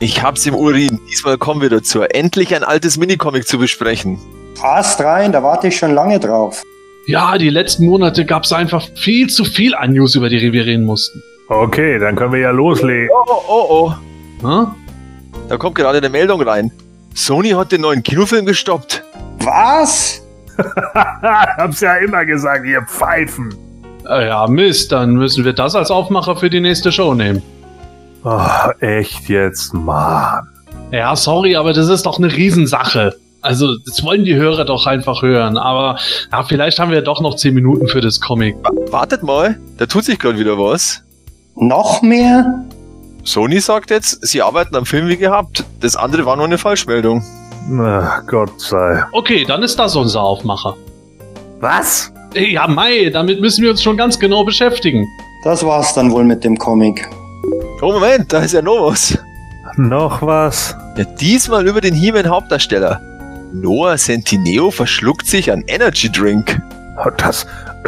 Ich hab's im Urin. Diesmal kommen wir dazu. Endlich ein altes Minicomic zu besprechen. Passt rein, da warte ich schon lange drauf. Ja, die letzten Monate gab's einfach viel zu viel an News, über die wir reden mussten. Okay, dann können wir ja loslegen. Oh, oh, oh. Hm? Da kommt gerade eine Meldung rein. Sony hat den neuen Kinofilm gestoppt. Was? Hab's ja immer gesagt, ihr Pfeifen. Äh, Ja, Mist, dann müssen wir das als Aufmacher für die nächste Show nehmen. Oh, echt jetzt, Mann. Ja, sorry, aber das ist doch eine Riesensache. Also, das wollen die Hörer doch einfach hören. Aber ja, vielleicht haben wir doch noch 10 Minuten für das Comic. Wa- Wartet mal, da tut sich gerade wieder was. Noch mehr? Sony sagt jetzt, sie arbeiten am Film wie gehabt. Das andere war nur eine Falschmeldung. Na, Gott sei. Okay, dann ist das unser Aufmacher. Was? Ja, Mai, damit müssen wir uns schon ganz genau beschäftigen. Das war's dann wohl mit dem Comic. Oh Moment, da ist ja noch was. Noch was? Ja, diesmal über den He-Man Hauptdarsteller. Noah Centineo verschluckt sich an Energy Drink. Oh, Das,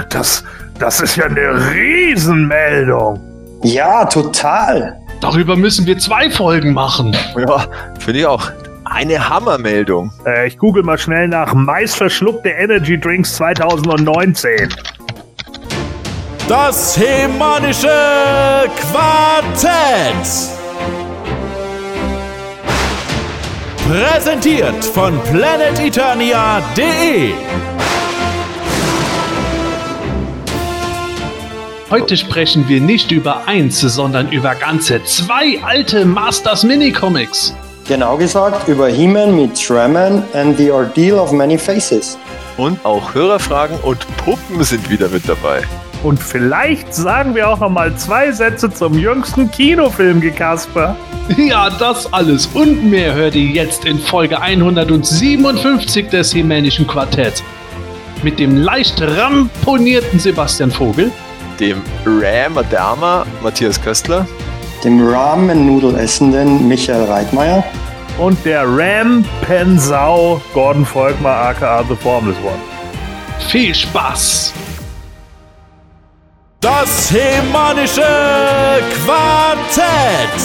das, das ist ja eine Riesenmeldung. Ja, total. Darüber müssen wir zwei Folgen machen. Ja, finde ich auch. Eine Hammermeldung. Äh, ich google mal schnell nach meistverschluckte Energy Drinks 2019. Das hemanische Quartett. Präsentiert von planeteternia.de. Heute sprechen wir nicht über eins, sondern über ganze zwei alte Masters Minicomics. Genau gesagt über He-Man meets Shreman and the Ordeal of Many Faces. Und auch Hörerfragen und Puppen sind wieder mit dabei. Und vielleicht sagen wir auch noch mal zwei Sätze zum jüngsten Kinofilm, Gekasper. Ja, das alles und mehr hört ihr jetzt in Folge 157 des Hemänischen Quartetts. Mit dem leicht ramponierten Sebastian Vogel, Dem Ram Adama Matthias Köstler. Dem Ramen-Nudel essenden Michael Reitmeier. Und der Ram Pensau Gordon Volkmar aka The Formless One. viel Spaß! Das hemanische Quartett.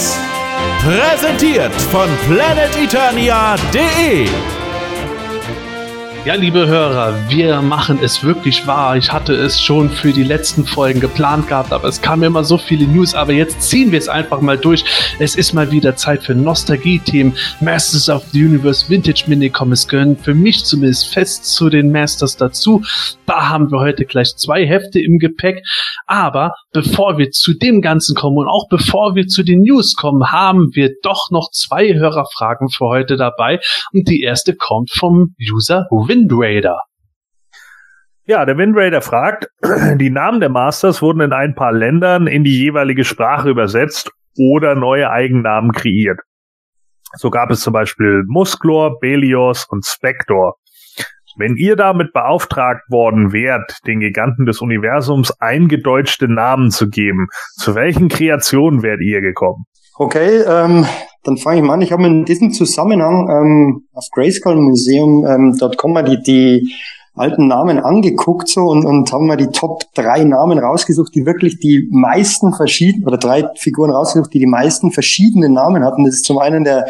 Präsentiert von planeteternia.de. Ja, liebe Hörer, wir machen es wirklich wahr. Ich hatte es schon für die letzten Folgen geplant gehabt, aber es kamen immer so viele News. Aber jetzt ziehen wir es einfach mal durch. Es ist mal wieder Zeit für Nostalgie-Themen. Masters of the Universe Vintage Minicomics gehören für mich zumindest fest zu den Masters dazu. Da haben wir heute gleich zwei Hefte im Gepäck. Aber bevor wir zu dem Ganzen kommen und auch bevor wir zu den News kommen, haben wir doch noch zwei Hörerfragen für heute dabei. Und die erste kommt vom User Wind Raider. Ja, der Wind Raider fragt, die Namen der Masters wurden in ein paar Ländern in die jeweilige Sprache übersetzt oder neue Eigennamen kreiert. So gab es zum Beispiel Musklor, Belios und Spector. Wenn ihr damit beauftragt worden wärt, den Giganten des Universums eingedeutschte Namen zu geben, zu welchen Kreationen wärt ihr gekommen? Okay, ähm, dann fange ich mal an. Ich habe in diesem Zusammenhang ähm, auf Grayskull Museum ähm, dort kommen wir die, die alten Namen angeguckt so und, und haben mal die Top drei Namen rausgesucht, die wirklich die meisten verschiedenen oder drei Figuren rausgesucht, die die meisten verschiedene Namen hatten. Das ist zum einen der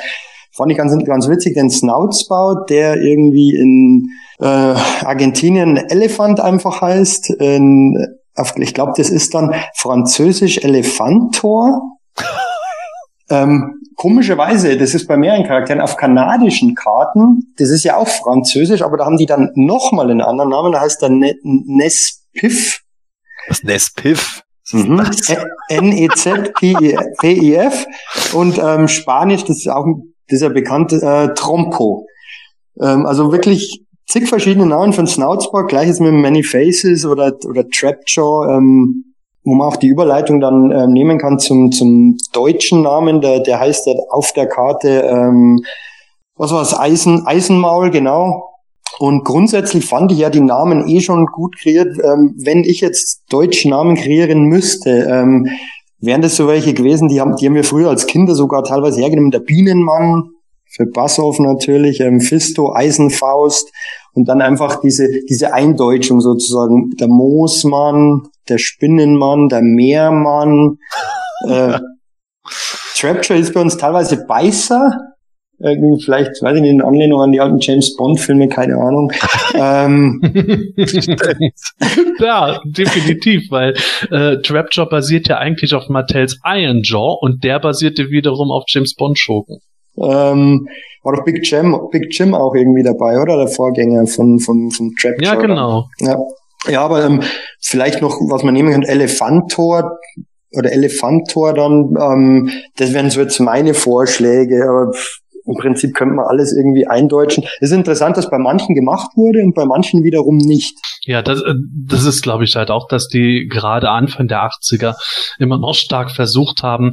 fand ich ganz ganz witzig den Snoutsbau, der irgendwie in äh, Argentinien Elefant einfach heißt. In, auf, ich glaube, das ist dann französisch Elefantor. Ähm, komischerweise, das ist bei mehreren Charakteren auf kanadischen Karten, das ist ja auch französisch, aber da haben die dann nochmal einen anderen Namen, da heißt der ne Nespiff. Das Nespiff. Mhm. N-E-Z-P-I-F. Und ähm, Spanisch, das ist auch das ist ja bekannt, äh, Trompo. Ähm, also wirklich zig verschiedene Namen von Snoutsburg, gleiches mit Many Faces oder, oder Trapjaw, ähm, wo man auch die Überleitung dann ähm, nehmen kann zum, zum deutschen Namen, der, der heißt ja auf der Karte, ähm, was war das, Eisen, Eisenmaul, genau. Und grundsätzlich fand ich ja die Namen eh schon gut kreiert. Ähm, wenn ich jetzt deutsche Namen kreieren müsste, ähm, wären das so welche gewesen, die haben, die haben wir früher als Kinder sogar teilweise hergenommen. Der Bienenmann, für Bassow natürlich, ähm, Fisto, Eisenfaust und dann einfach diese, diese Eindeutschung sozusagen. Der Moosmann, der Spinnenmann, der Meermann, äh, Trapture ist bei uns teilweise Beißer. Irgendwie vielleicht, weiß ich nicht, in Anlehnung an die alten James Bond-Filme, keine Ahnung. ähm, ja, definitiv, weil äh, Trapjaw basiert ja eigentlich auf Mattels Iron Jaw und der basierte wiederum auf James Bond Schurken. Ähm, war doch Big Jim, Big Jim auch irgendwie dabei, oder? Der Vorgänger von, von, von Trapture. Ja, genau. Ja, ja aber ähm, vielleicht noch, was man nehmen kann, Elefantor oder Elefantor dann, ähm, das wären so jetzt meine Vorschläge, aber pff, im Prinzip könnte man alles irgendwie eindeutschen. Es ist interessant, dass bei manchen gemacht wurde und bei manchen wiederum nicht. Ja, das, äh, das ist, glaube ich, halt auch, dass die gerade Anfang der 80er immer noch stark versucht haben,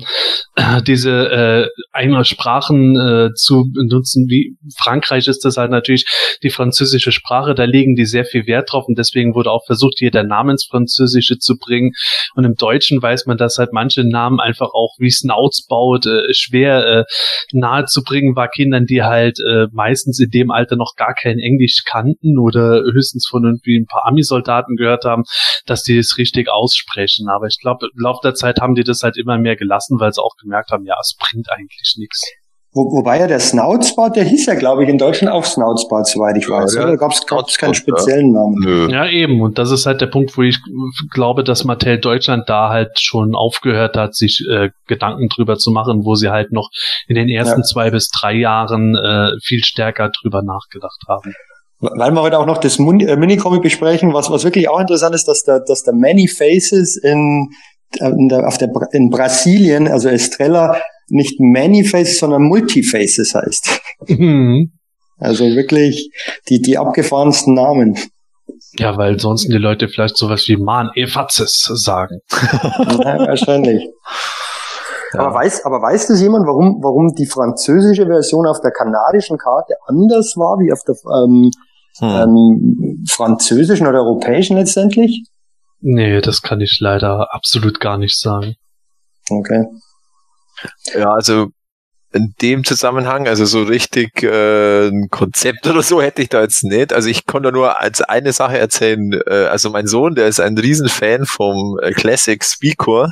äh, diese äh, eigene Sprachen äh, zu benutzen. Wie Frankreich ist das halt natürlich die französische Sprache, da legen die sehr viel Wert drauf und deswegen wurde auch versucht, hier der Name ins Französische zu bringen. Und im Deutschen weiß man, dass halt manche Namen einfach auch wie Snouts baut, äh, schwer äh, nahe zu bringen war Kindern, die halt äh, meistens in dem Alter noch gar kein Englisch kannten oder höchstens von irgendwie ein paar Ami-Soldaten gehört haben, dass die es richtig aussprechen. Aber ich glaube, im Laufe der Zeit haben die das halt immer mehr gelassen, weil sie auch gemerkt haben, ja, es bringt eigentlich nichts. Wo, wobei ja der Snoutsbart, der hieß ja, glaube ich, in Deutschland auch Snoutsbart, soweit ich Ja, weiß. oder? Da gab es keinen speziellen Namen. Nö. Ja, eben. Und das ist halt der Punkt, wo ich glaube, dass Mattel Deutschland da halt schon aufgehört hat, sich äh, Gedanken drüber zu machen, wo sie halt noch in den ersten Ja. zwei bis drei Jahren äh, viel stärker drüber nachgedacht haben. Weil wir heute auch noch das äh, Minicomic besprechen, was, was wirklich auch interessant ist, dass der, dass der Many Faces in, in, der, auf der, in Brasilien, also Estrella, nicht Many Faces, sondern Multifaces heißt. Mhm. Also wirklich die, die abgefahrensten Namen. Ja, weil sonst die Leute vielleicht sowas wie Man Efatzes sagen. Ja, wahrscheinlich. Aber weiß, aber weiß das jemand, warum, warum die französische Version auf der kanadischen Karte anders war wie auf der ähm, Hm. ähm, französischen oder europäischen letztendlich? Nee, das kann ich leider absolut gar nicht sagen. Okay. Ja, also in dem Zusammenhang, also so richtig äh, ein Konzept oder so hätte ich da jetzt nicht. Also ich konnte nur als eine Sache erzählen. Äh, also mein Sohn, der ist ein Riesenfan vom äh, Classic Speaker.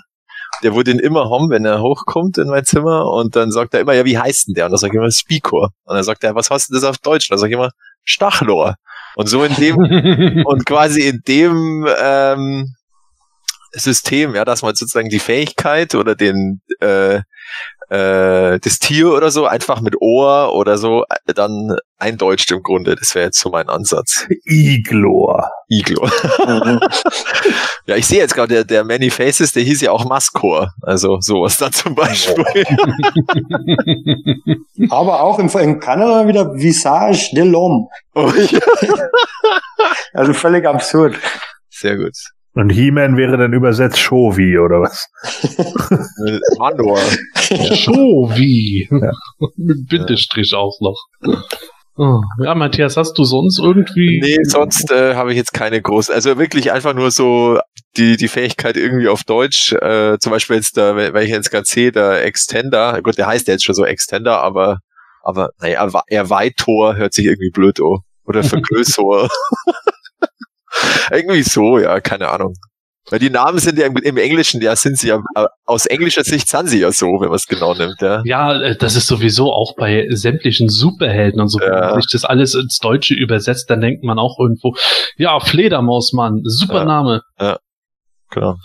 Der würde ihn immer haben, wenn er hochkommt in mein Zimmer und dann sagt er immer, ja, wie heißt denn der? Und dann sage ich immer Speaker. Und dann sagt er, was heißt denn das auf Deutsch? Und dann sage ich immer Stachlor. Und so in dem und quasi in dem ähm, System, ja, dass man sozusagen die Fähigkeit oder den äh, äh, das Tier oder so einfach mit Ohr oder so äh, dann eindeutscht im Grunde. Das wäre jetzt so mein Ansatz. Iglor. Iglo. Mhm. Ja, ich sehe jetzt gerade, der, der Many Faces, der hieß ja auch Maskor. Also sowas dann zum Beispiel. Aber auch in, in Kanada wieder Visage de l'Homme. Oh, ja. Also völlig absurd. Sehr gut. Und He-Man wäre dann übersetzt Shovi oder was? Äh, Manor. So wie. Mit Bindestrich auch noch. Oh. Ja, Matthias, hast du sonst irgendwie. Nee, sonst äh, habe ich jetzt keine großen. Also wirklich einfach nur so die, die Fähigkeit irgendwie auf Deutsch. Äh, zum Beispiel jetzt, der, weil ich jetzt gerade sehe, der Extender. Gut, der heißt ja jetzt schon so Extender, aber aber naja, Erweiter hört sich irgendwie blöd an. Oder Vergrößer. irgendwie so, ja, keine Ahnung. Weil die Namen sind ja im, im Englischen, ja, sind sie ja, äh, aus englischer Sicht sind sie ja so, wenn man es genau nimmt, ja. Ja, äh, das ist sowieso auch bei sämtlichen Superhelden und so. Wenn Ja. man sich das alles ins Deutsche übersetzt, dann denkt man auch irgendwo, ja, Fledermausmann, super Ja. Name. Genau.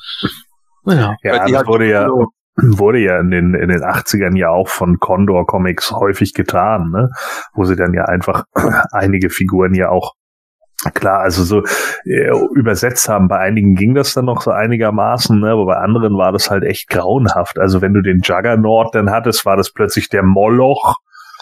Naja. Ja, die das wurde ja, wurde ja in den, in den 80ern ja auch von Condor Comics häufig getan, ne? Wo sie dann ja einfach einige Figuren ja auch Klar, also so äh, übersetzt haben. Bei einigen ging das dann noch so einigermaßen, ne? aber bei anderen war das halt echt grauenhaft. Also wenn du den Juggernaut dann hattest, war das plötzlich der Moloch.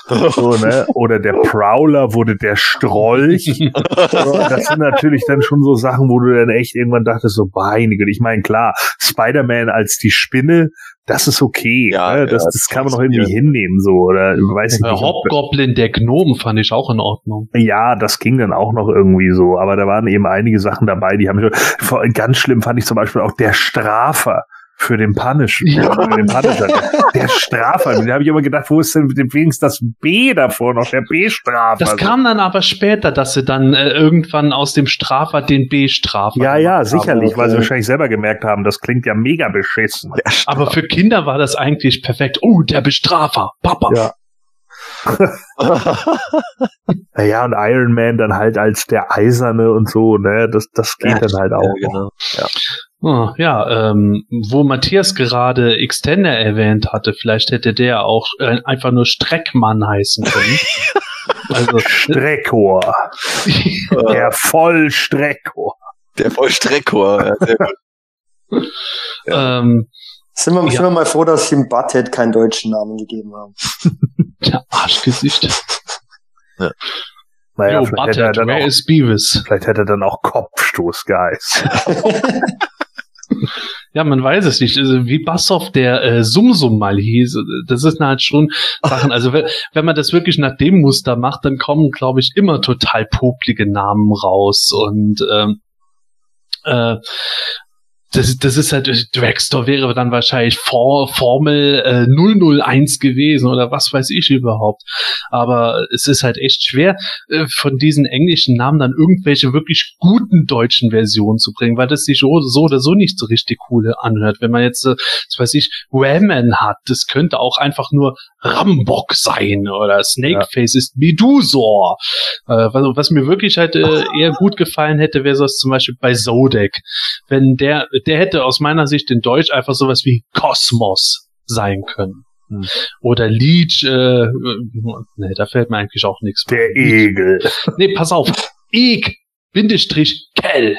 So, ne? Oder der Prowler wurde der Strolch. So, das sind natürlich dann schon so Sachen, wo du dann echt irgendwann dachtest, so beinige. Ich meine, klar, Spider-Man als die Spinne, das ist okay. Ja, ne? das, ja, das kann man noch irgendwie hinnehmen, so. Oder weiß ich Der nicht. ob- Hobgoblin, der Gnom fand ich auch in Ordnung. ja, das ging dann auch noch irgendwie so, aber da waren eben einige Sachen dabei, die haben schon, vor- ganz schlimm fand ich zum Beispiel auch der Strafer für den Punish. Ja. Für den Punisher. Der Strafer. Da habe ich immer gedacht, wo ist denn wenigstens das B davor noch, der B-Strafer? Das kam dann aber später, dass sie dann äh, irgendwann aus dem Strafer den B-Strafer. Ja, ja, sicherlich, haben. weil sie wahrscheinlich selber gemerkt haben, das klingt ja mega beschissen. Aber für Kinder war das eigentlich perfekt. Oh, der Bestrafer, Papa. Ja. naja, und Iron Man dann halt als der Eiserne und so, ne, das, das geht ja, dann halt auch. Ja, genau. Ja. Oh, ja, ähm, wo Matthias gerade Extender erwähnt hatte, vielleicht hätte der auch äh, einfach nur Streckmann heißen können. also, Streckhor. der Vollstreckhor. Der Vollstreckhor, ja, sehr gut. Ja. Ähm, sind wir, ja. sind wir mal froh, dass sie im Butthead keinen deutschen Namen gegeben haben. Der Arschgesicht. Ja. Naja, Yo, vielleicht, hätte er dann auch, vielleicht hätte er dann auch Kopfstoß geheißen. Ja, man weiß es nicht. Also, wie Bassoff der äh, Sumsum mal hieß, das ist halt schon Sachen. Also wenn, wenn man das wirklich nach dem Muster macht, dann kommen, glaube ich, immer total poplige Namen raus. Und ähm, äh, das, das ist halt, Dragstore wäre dann wahrscheinlich For, Formel äh, 001 gewesen oder was weiß ich überhaupt. Aber es ist halt echt schwer, äh, von diesen englischen Namen dann irgendwelche wirklich guten deutschen Versionen zu bringen, weil das sich so, so oder so nicht so richtig cool anhört. Wenn man jetzt, äh, das weiß ich, Ramen hat, das könnte auch einfach nur Rambock sein oder Snakeface ja. ist Medusor. Äh, was, was, mir wirklich halt äh, eher gut gefallen hätte, wäre das zum Beispiel bei Zodek. Wenn der der hätte aus meiner Sicht in Deutsch einfach sowas wie Kosmos sein können. Hm. Oder Leech, äh, nee, da fällt mir eigentlich auch nichts. Der Egel. Nee, pass auf. Eg, Bindestrich, Kell.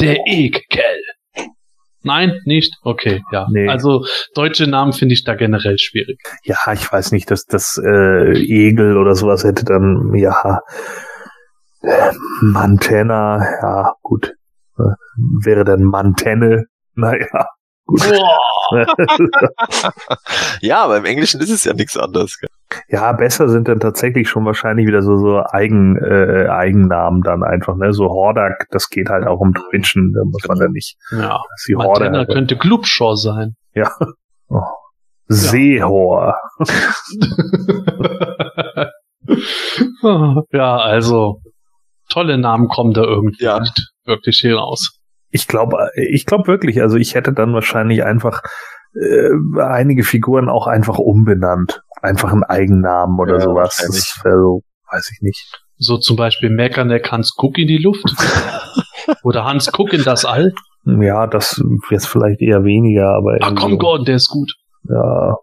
Der oh. Eg, Kell. Nein, nicht? Okay, ja. Nee. Also deutsche Namen finde ich da generell schwierig. Ja, ich weiß nicht, dass das äh, Egel oder sowas hätte dann, ja, äh, Montana, ja, gut. Wäre dann Mantenne. Naja. Gut. ja, aber im Englischen ist es ja nichts anderes. Ja, besser sind dann tatsächlich schon wahrscheinlich wieder so so Eigen äh, Eigennamen dann einfach, ne? So Hordak, das geht halt auch im Deutschen, da muss man dann nicht. Ja. Die Horde halt. könnte Glubschor sein. Ja. Oh. Seehor. ja, also tolle Namen kommen da irgendwie ja. nicht wirklich hier raus. Ich glaube, ich glaube wirklich, also ich hätte dann wahrscheinlich einfach äh, einige Figuren auch einfach umbenannt. Einfach einen Eigennamen oder ja, sowas. Das wäre so, weiß ich nicht. So zum Beispiel Meckerneck Hans Cook in die Luft. oder Hans Cook in das All. Ja, das jetzt vielleicht eher weniger, aber. Ah, komm, Gordon, der ist gut. Ja.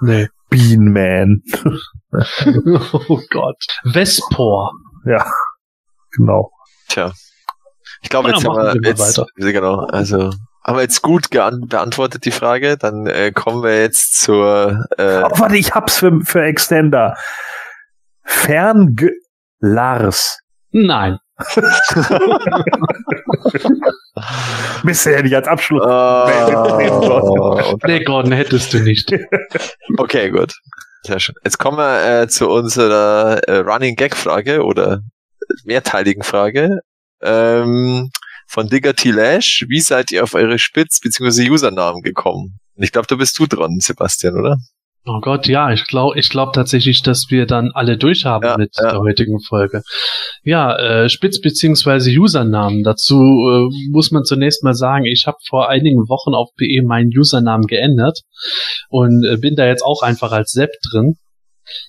Nee. Beanman. oh Gott. Vespor. Ja, genau. Tja. Ich glaube, jetzt haben wir jetzt, weiter. genau, also haben wir jetzt gut beantwortet die Frage. Dann äh, kommen wir jetzt zur. Äh oh, warte, ich hab's für, für Extender. Fern Lars. Nein. Bisher nicht als Abschluss. Oh, nee, Gordon, hättest du nicht. okay, gut. Sehr schön. Jetzt kommen wir äh, zu unserer äh, Running Gag Frage oder mehrteiligen Frage ähm, von Digger T. Lash. Wie seid ihr auf eure Spitz- bzw. Usernamen gekommen? Ich glaube, da bist du dran, Sebastian, oder? Oh Gott, ja, ich glaube ich glaub tatsächlich, dass wir dann alle durchhaben ja, mit ja. der heutigen Folge. Ja, äh, Spitz- beziehungsweise Usernamen. Dazu äh, muss man zunächst mal sagen, ich habe vor einigen Wochen auf PE meinen Usernamen geändert und äh, bin da jetzt auch einfach als Sepp drin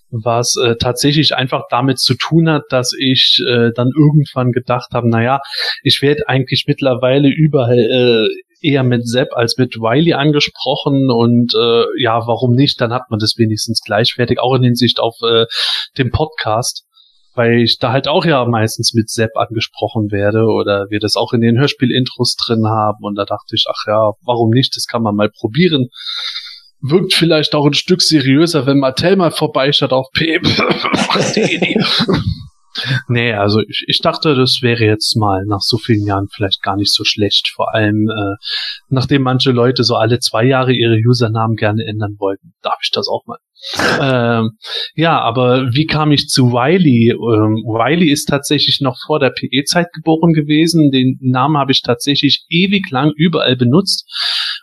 was äh, tatsächlich einfach damit zu tun hat, dass ich äh, dann irgendwann gedacht habe, naja, ich werde eigentlich mittlerweile überall äh, eher mit Sepp als mit Wiley angesprochen und äh, ja, warum nicht? Dann hat man das wenigstens gleichwertig, auch in Hinsicht auf äh, den Podcast weil ich da halt auch ja meistens mit Sepp angesprochen werde oder wir das auch in den Hörspiel-Intros drin haben und da dachte ich, ach ja, warum nicht? Das kann man mal probieren wirkt vielleicht auch ein Stück seriöser, wenn Mattel mal vorbeischaut auf PM. Nee, also ich, ich dachte, das wäre jetzt mal nach so vielen Jahren vielleicht gar nicht so schlecht. Vor allem, äh, nachdem manche Leute so alle zwei Jahre ihre Usernamen gerne ändern wollten, darf ich das auch mal. ähm, ja, aber wie kam ich zu Wiley? Ähm, Wiley ist tatsächlich noch vor der PE-Zeit geboren gewesen. Den Namen habe ich tatsächlich ewig lang überall benutzt.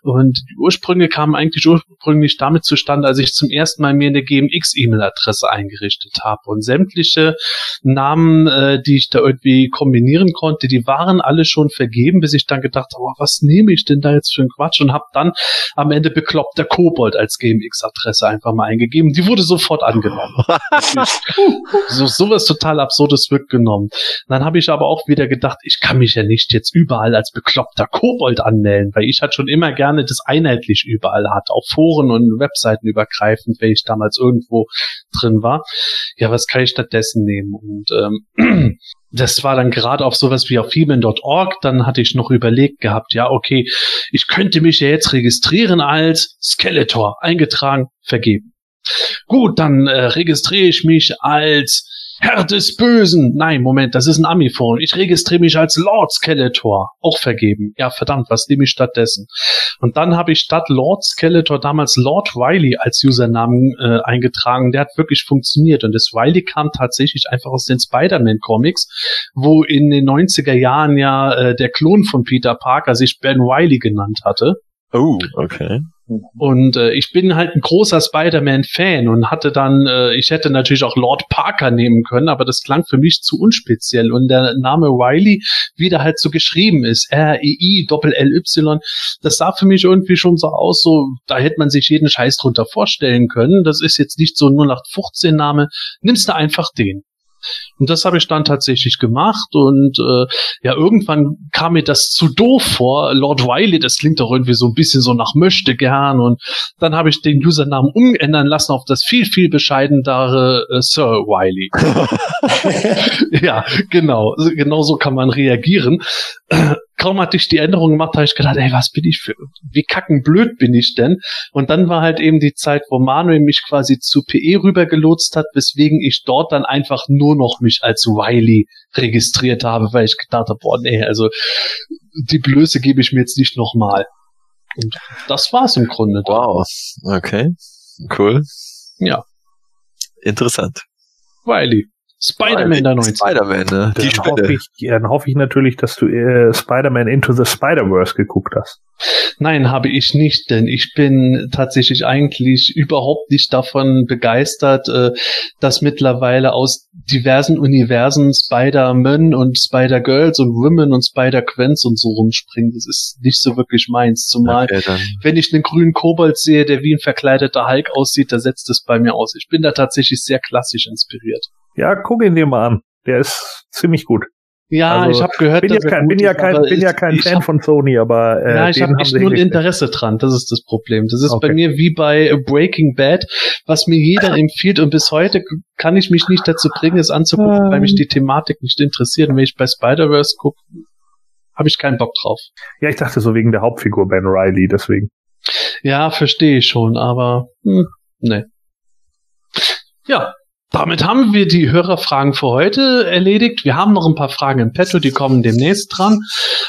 Und die Ursprünge kamen eigentlich ursprünglich damit zustande, als ich zum ersten Mal mir eine GMX-E-Mail-Adresse eingerichtet habe. Und sämtliche Namen, äh, die ich da irgendwie kombinieren konnte, die waren alle schon vergeben, bis ich dann gedacht habe, oh, was nehme ich denn da jetzt für einen Quatsch? Und habe dann am Ende bekloppter Kobold als GMX-Adresse einfach mal eingegeben. Die wurde sofort angenommen. so sowas total Absurdes wird genommen. Dann habe ich aber auch wieder gedacht, ich kann mich ja nicht jetzt überall als bekloppter Kobold anmelden, weil ich halt schon immer gerne gerne das einheitlich überall hat, auf Foren und Webseiten übergreifend, wenn ich damals irgendwo drin war. Ja, was kann ich stattdessen nehmen? Und ähm, das war dann gerade auf sowas wie auf Femen.org, dann hatte ich noch überlegt gehabt, ja, okay, ich könnte mich ja jetzt registrieren als Skeletor, eingetragen, vergeben. Gut, dann äh, registriere ich mich als Herr des Bösen. Nein, Moment, das ist ein Amiphone. Ich registriere mich als Lord Skeletor. Auch vergeben. Ja, verdammt, was nehme ich stattdessen? Und dann habe ich statt Lord Skeletor damals Lord Wiley als Usernamen äh, eingetragen. Der hat wirklich funktioniert. Und das Wiley kam tatsächlich einfach aus den Spider-Man-Comics, wo in den 90er Jahren ja äh, der Klon von Peter Parker sich Ben Wiley genannt hatte. Oh, okay. Und äh, ich bin halt ein großer Spider-Man-Fan und hatte dann, äh, ich hätte natürlich auch Lord Parker nehmen können, aber das klang für mich zu unspeziell. Und der Name Riley, wie der halt so geschrieben ist, R-E-I, Doppel-L-Y, das sah für mich irgendwie schon so aus, so, da hätte man sich jeden Scheiß drunter vorstellen können. Das ist jetzt nicht so ein 0815-Name, nimmst du einfach den. Und das habe ich dann tatsächlich gemacht und äh, ja, irgendwann kam mir das zu doof vor. Lord Wiley, das klingt doch irgendwie so ein bisschen so nach möchte gern und dann habe ich den Usernamen umändern lassen auf das viel, viel bescheidendere äh, Sir Wiley. ja, genau. Genau so kann man reagieren kaum hatte ich die Änderung gemacht, habe ich gedacht, ey, was bin ich für, wie kacken blöd bin ich denn? Und dann war halt eben die Zeit, wo Manuel mich quasi zu PE rübergelotst hat, weswegen ich dort dann einfach nur noch mich als Wiley registriert habe, weil ich gedacht habe, boah, nee, also die Blöße gebe ich mir jetzt nicht nochmal. Und das war's im Grunde. Wow, okay, cool. Ja. Interessant. Wiley. Spider-Man der 90. Spider-Man, ne? Die dann, hoffe ich, dann hoffe ich natürlich, dass du äh, Spider-Man Into the Spider-Verse geguckt hast. Nein, habe ich nicht, denn ich bin tatsächlich eigentlich überhaupt nicht davon begeistert, äh, dass mittlerweile aus diversen Universen Spider-Man und Spider-Girls und Women und Spider-Quens und so rumspringen. Das ist nicht so wirklich meins. Zumal, okay, wenn ich einen grünen Kobold sehe, der wie ein verkleideter Hulk aussieht, da setzt es bei mir aus. Ich bin da tatsächlich sehr klassisch inspiriert. Ja, guck ihn dir mal an. Der ist ziemlich gut. Ja, also, ich habe gehört, bin ja kein, bin ja kein, bin ja kein Fan hab, von Sony, aber äh, ja, ich habe echt nur ein Interesse dran. Das ist das Problem. Das ist okay. bei mir wie bei Breaking Bad, was mir jeder empfiehlt und bis heute kann ich mich nicht dazu bringen, es anzugucken, weil mich die Thematik nicht interessiert. Und wenn ich bei Spider-Verse gucke, habe ich keinen Bock drauf. Ja, ich dachte so wegen der Hauptfigur Ben Riley, deswegen. Ja, verstehe ich schon, aber hm, nee. Ja, damit haben wir die Hörerfragen für heute erledigt. Wir haben noch ein paar Fragen im Petto, die kommen demnächst dran.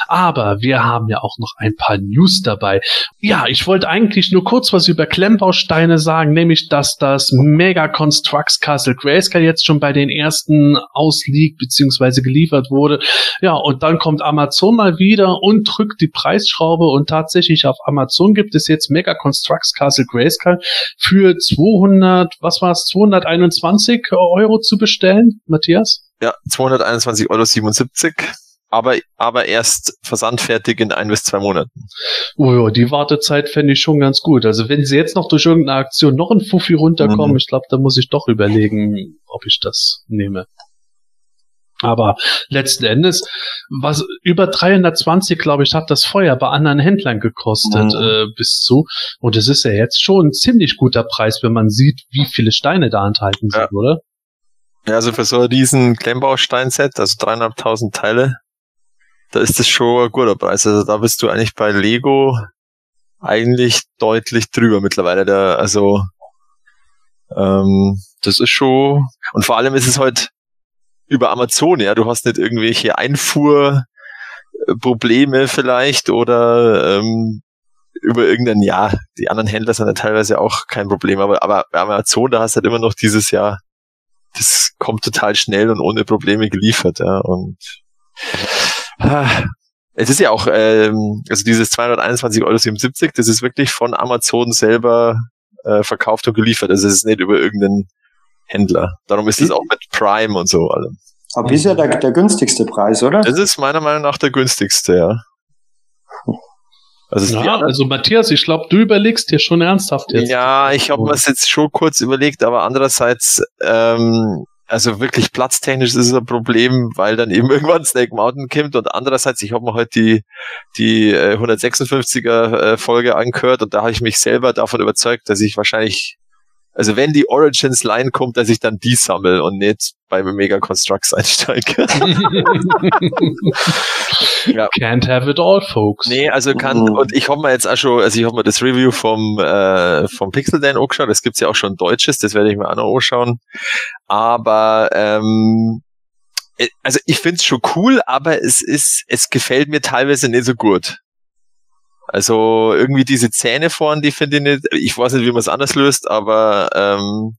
Aber wir haben ja auch noch ein paar News dabei. Ja, ich wollte eigentlich nur kurz was über Klemmbausteine sagen, nämlich, dass das Mega Constructs Castle Grayscale jetzt schon bei den ersten ausliegt, beziehungsweise geliefert wurde. Ja, und dann kommt Amazon mal wieder und drückt die Preisschraube und tatsächlich auf Amazon gibt es jetzt Mega Constructs Castle Grayscale für 200, was war es, 221 220 Euro zu bestellen, Matthias? Ja, 221,77 Euro. Aber, aber erst versandfertig in ein bis zwei Monaten. Oh ja, die Wartezeit fände ich schon ganz gut. Also wenn sie jetzt noch durch irgendeine Aktion noch ein Fuffi runterkommen, mhm. ich glaube, da muss ich doch überlegen, ob ich das nehme. Aber letzten Endes, was über 320, glaube ich, hat das Feuer bei anderen Händlern gekostet mhm. äh, bis zu. Und es ist ja jetzt schon ein ziemlich guter Preis, wenn man sieht, wie viele Steine da enthalten sind, ja. oder? Ja, also für so ein riesen Klemmbaustein-Set, also dreieinhalbtausend Teile, da ist das schon ein guter Preis. Also da bist du eigentlich bei Lego eigentlich deutlich drüber mittlerweile. Der, also ähm, das ist schon und vor allem ist es halt über Amazon, ja, du hast nicht irgendwelche Einfuhrprobleme vielleicht oder ähm, über irgendein Jahr. Die anderen Händler sind ja teilweise auch kein Problem, aber, aber bei Amazon, da hast du halt immer noch dieses Jahr, das kommt total schnell und ohne Probleme geliefert, ja, und ah, es ist ja auch, ähm, also dieses 221,77 Euro, das ist wirklich von Amazon selber äh, verkauft und geliefert. Also es ist nicht über irgendeinen Händler. Darum ist es auch mit Prime und so allem. Aber bisher der, der günstigste Preis, oder? Das ist meiner Meinung nach der günstigste, ja. Also, ja, also Matthias, ich glaube, du überlegst dir schon ernsthaft jetzt. Ja, ich habe mir jetzt schon kurz überlegt, aber andererseits, ähm, also wirklich platztechnisch ist es ein Problem, weil dann eben irgendwann Snake Mountain kommt und andererseits, ich habe mir heute die, die äh, 156er äh, Folge angehört und da habe ich mich selber davon überzeugt, dass ich wahrscheinlich also wenn die Origins Line kommt, dass ich dann die sammle und nicht bei Mega Constructs einsteige. ja. Can't have it all, folks. Nee, also kann, oh. und ich habe mir jetzt auch schon, also ich habe mir das Review vom, äh, vom Pixel Dan angeschaut, das gibt's ja auch schon Deutsches, das werde ich mir auch noch anschauen. Aber, ähm, äh, also ich find's schon cool, aber es ist, es gefällt mir teilweise nicht so gut. Also irgendwie diese Zähne vorn, die finde ich nicht, ich weiß nicht, wie man es anders löst, aber ähm,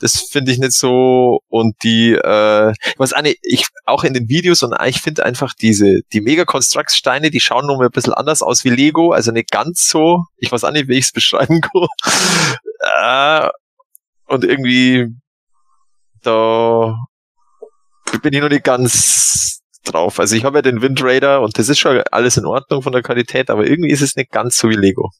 das finde ich nicht so und die, äh, auch nicht, ich auch in den Videos und ich finde einfach diese, die Mega Constructs Steine, die schauen nur ein bisschen anders aus wie Lego, also nicht ganz so, ich weiß auch nicht, wie ich es beschreiben kann. äh, und irgendwie, da bin ich noch nicht ganz drauf. Also ich habe ja den Wind Raider und das ist schon alles in Ordnung von der Qualität, aber irgendwie ist es nicht ganz so wie Lego.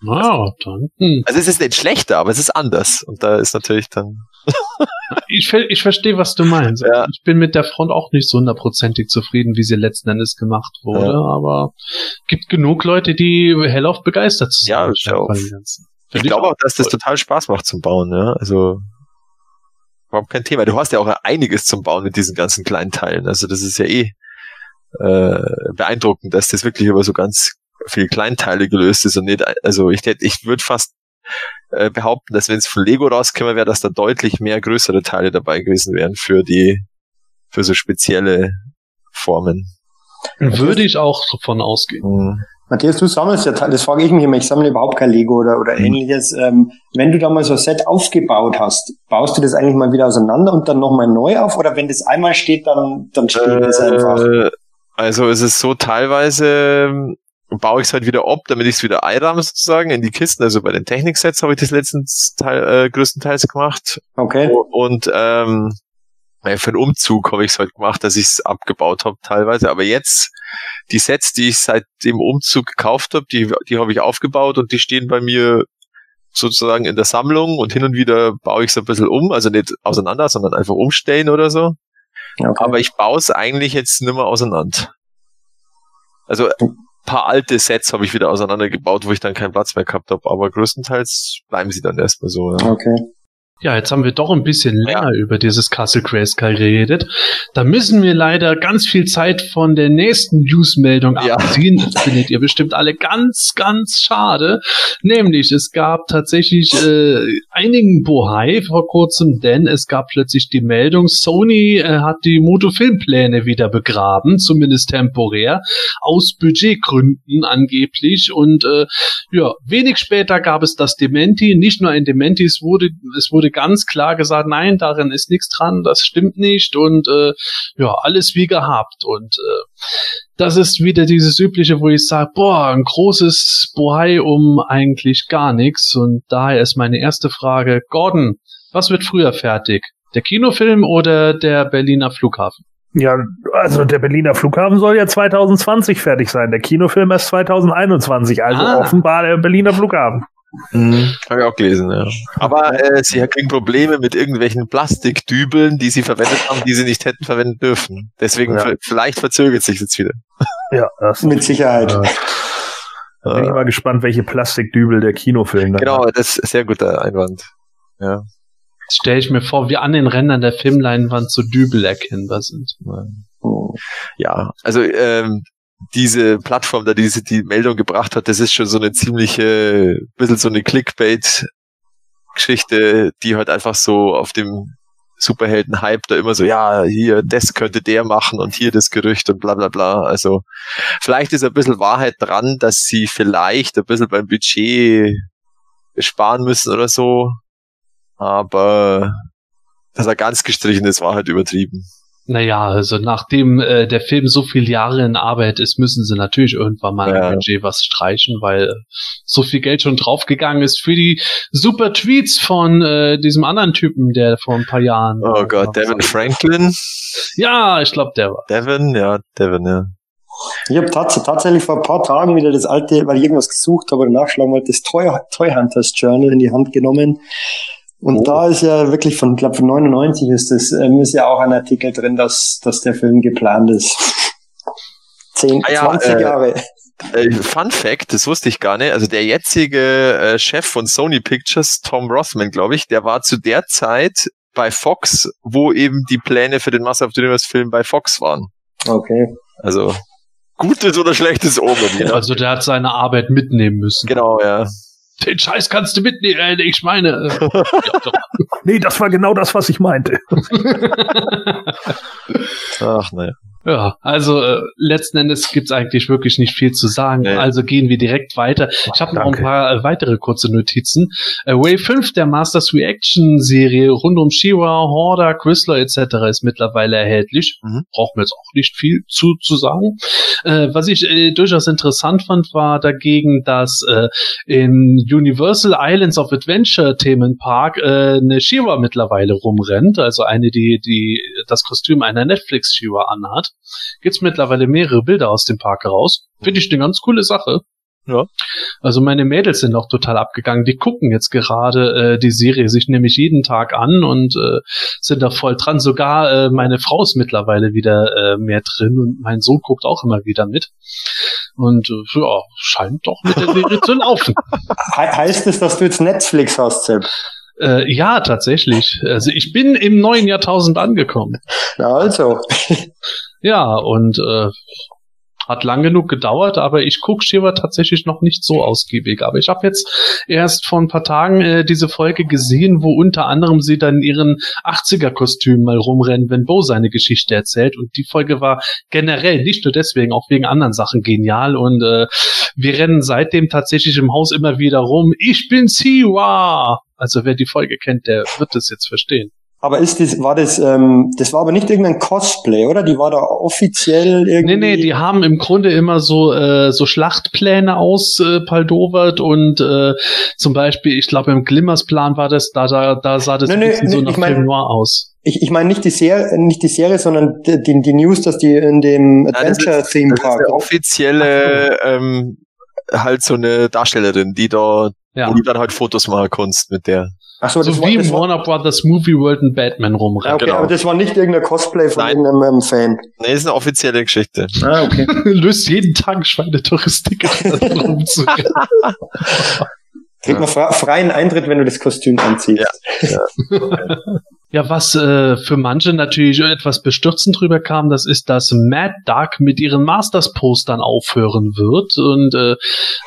Wow, dann. Hm. Also es ist nicht schlechter, aber es ist anders. Und da ist natürlich dann. ich, ich verstehe, was du meinst. Ja. Ich bin mit der Front auch nicht so hundertprozentig zufrieden, wie sie letzten Endes gemacht wurde, ja. aber gibt genug Leute, die hellauf begeistert sind. Ja, ich, ich glaube auch, dass das total Spaß macht zum Bauen, ja. Also überhaupt kein Thema. Du hast ja auch einiges zum Bauen mit diesen ganzen kleinen Teilen. Also das ist ja eh äh, beeindruckend, dass das wirklich über so ganz viele Kleinteile gelöst ist und nicht, also ich hätte, ich würde fast äh, behaupten, dass wenn es von Lego rauskäme, wäre, dass da deutlich mehr größere Teile dabei gewesen wären für die, für so spezielle Formen. Würde ich auch davon ausgehen. Mhm. Matthias, du sammelst ja, das frage ich mich immer, ich sammle überhaupt kein Lego oder, oder mhm. ähnliches. Ähm, wenn du da mal so ein Set aufgebaut hast, baust du das eigentlich mal wieder auseinander und dann nochmal neu auf? Oder wenn das einmal steht, dann, dann steht äh, das einfach? Also es ist so teilweise ähm, baue ich es halt wieder ab, damit ich es wieder einrahme sozusagen in die Kisten. Also bei den Techniksets habe ich das letztens Teil, äh, größtenteils gemacht. Okay. Und ähm, für den Umzug habe ich es halt gemacht, dass ich es abgebaut habe teilweise. Aber jetzt die Sets, die ich seit dem Umzug gekauft habe, die, die habe ich aufgebaut und die stehen bei mir sozusagen in der Sammlung und hin und wieder baue ich es ein bisschen um, also nicht auseinander, sondern einfach umstellen oder so. Okay. Aber ich baue es eigentlich jetzt nicht mehr auseinander. Also ein paar alte Sets habe ich wieder auseinandergebaut, wo ich dann keinen Platz mehr gehabt habe, aber größtenteils bleiben sie dann erstmal so. Ja. Okay. Ja, jetzt haben wir doch ein bisschen länger über dieses Castle Grayskull geredet. Da müssen wir leider ganz viel Zeit von der nächsten Newsmeldung ja. abziehen. Das findet ihr bestimmt alle ganz, ganz schade. Nämlich, es gab tatsächlich äh, einigen Bohai vor kurzem, denn es gab plötzlich die Meldung, Sony äh, hat die Moto-Filmpläne wieder begraben, zumindest temporär, aus Budgetgründen angeblich. Und äh, ja, wenig später gab es das Dementi. Nicht nur ein Dementi, es wurde, es wurde wurde ganz klar gesagt, nein, darin ist nichts dran, das stimmt nicht und äh, ja, alles wie gehabt. Und äh, das ist wieder dieses übliche, wo ich sage, boah, ein großes Bohai um eigentlich gar nichts. Und daher ist meine erste Frage, Gordon, was wird früher fertig? Der Kinofilm oder der Berliner Flughafen? Ja, also der Berliner Flughafen soll ja 2020 fertig sein, der Kinofilm erst 2021, also ah. offenbar der Berliner Flughafen. Mhm, Habe ich auch gelesen, ja. Aber äh, sie kriegen Probleme mit irgendwelchen Plastikdübeln, die sie verwendet haben, die sie nicht hätten verwenden dürfen. Deswegen ja. vielleicht verzögert sich jetzt wieder. Ja, das mit Sicherheit. Äh, bin ich mal gespannt, welche Plastikdübel der Kinofilm dann Genau, hat. das ist ein sehr guter Einwand. Ja. Jetzt stelle ich mir vor, wie an den Rändern der Filmleinwand so Dübel erkennbar sind. Ja, also ähm, diese Plattform, da diese die Meldung gebracht hat, das ist schon so eine ziemliche, bisschen so eine Clickbait Geschichte, die halt einfach so auf dem Superhelden-Hype da immer so, ja, hier, das könnte der machen und hier das Gerücht und bla bla bla. Also vielleicht ist ein bisschen Wahrheit dran, dass sie vielleicht ein bisschen beim Budget sparen müssen oder so. Aber dass er ganz gestrichen ist, war halt übertrieben. Naja, also nachdem äh, der Film so viele Jahre in Arbeit ist, müssen sie natürlich irgendwann mal ja. im Budget was streichen, weil so viel Geld schon draufgegangen ist für die super Tweets von äh, diesem anderen Typen, der vor ein paar Jahren. Oh Gott, Devin Franklin? Ja, ich glaube, der war. Devin, ja, Devin, ja. Ich habe tats tatsächlich vor ein paar Tagen wieder das alte, weil ich irgendwas gesucht habe nachschlagen wollte, das Toy, Toy Hunters Journal in die Hand genommen und oh. da ist ja wirklich von, glaube von 99 ist das, ähm, ist ja auch ein Artikel drin, dass, dass der Film geplant ist. 10, ah ja, 20 äh, Jahre. Äh, Fun Fact, das wusste ich gar nicht. Also der jetzige äh, Chef von Sony Pictures, Tom Rothman, glaube ich, der war zu der Zeit bei Fox, wo eben die Pläne für den Master of the Universe Film bei Fox waren. Okay. Also gutes oder schlechtes Omen. Also der hat seine Arbeit mitnehmen müssen. Genau, ja den Scheiß kannst du mitnehmen. Äh, ich meine. Äh, ja, nee, das war genau das, was ich meinte. Ach, naja. Ja, also äh, letzten Endes gibt's eigentlich wirklich nicht viel zu sagen. Nee. Also gehen wir direkt weiter. Ich habe noch ein paar äh, weitere kurze Notizen. Äh, Wave 5 der Masters Reaction Serie rund um Shira, Horda, Chrysler etc. ist mittlerweile erhältlich. Mhm. Braucht mir jetzt auch nicht viel zu, zu sagen. Äh, was ich äh, durchaus interessant fand, war dagegen, dass äh, in Universal Islands of Adventure Themenpark äh, eine Shira mittlerweile rumrennt. Also eine, die, die das Kostüm einer Netflix Shira anhat gibt's mittlerweile mehrere Bilder aus dem Park heraus. Finde ich eine ganz coole Sache. Ja. Also meine Mädels sind auch total abgegangen. Die gucken jetzt gerade äh, die Serie sich nämlich jeden Tag an und äh, sind da voll dran. Sogar äh, meine Frau ist mittlerweile wieder äh, mehr drin und mein Sohn guckt auch immer wieder mit. Und äh, ja, scheint doch mit der Serie zu laufen. He heißt es, dass du jetzt Netflix hast, Sepp? Äh, ja, tatsächlich. Also ich bin im neuen Jahrtausend angekommen. Na also. Ja, und äh, hat lang genug gedauert, aber ich gucke Shiva tatsächlich noch nicht so ausgiebig. Aber ich habe jetzt erst vor ein paar Tagen äh, diese Folge gesehen, wo unter anderem sie dann in ihren 80er-Kostümen mal rumrennen, wenn Bo seine Geschichte erzählt. Und die Folge war generell, nicht nur deswegen, auch wegen anderen Sachen genial. Und äh, wir rennen seitdem tatsächlich im Haus immer wieder rum. Ich bin Siwa! Also wer die Folge kennt, der wird es jetzt verstehen. Aber ist das, war das, ähm, das war aber nicht irgendein Cosplay, oder? Die war da offiziell irgendwie. Nee, nee, die haben im Grunde immer so, äh, so Schlachtpläne auspaldowert äh, und äh, zum Beispiel, ich glaube, im Glimmersplan war das, da, da, da sah das nee, nee, so nach ich mein, Film Noir aus. Ich, ich meine nicht die Serie, nicht die Serie, sondern die, die News, dass die in dem Adventure Theme Park. Das ist offizielle, ähm, halt so eine Darstellerin, die da, ja. wo du dann halt Fotos machen kannst mit der. Ach so, so wie im Warner Brothers Movie World und Batman rumrennt. Okay, genau. aber das war nicht irgendein Cosplay von Nein. irgendeinem ähm, Fan. Nee, ist eine offizielle Geschichte. Ah, okay. Löst jeden Tag Schweinetouristik rumzurennen. Kriegt man freien Eintritt, wenn du das Kostüm anziehst. Ja, ja. ja was äh, für manche natürlich etwas bestürzend drüber kam, das ist, dass Mad Duck mit ihren Masters-Postern aufhören wird. Und äh,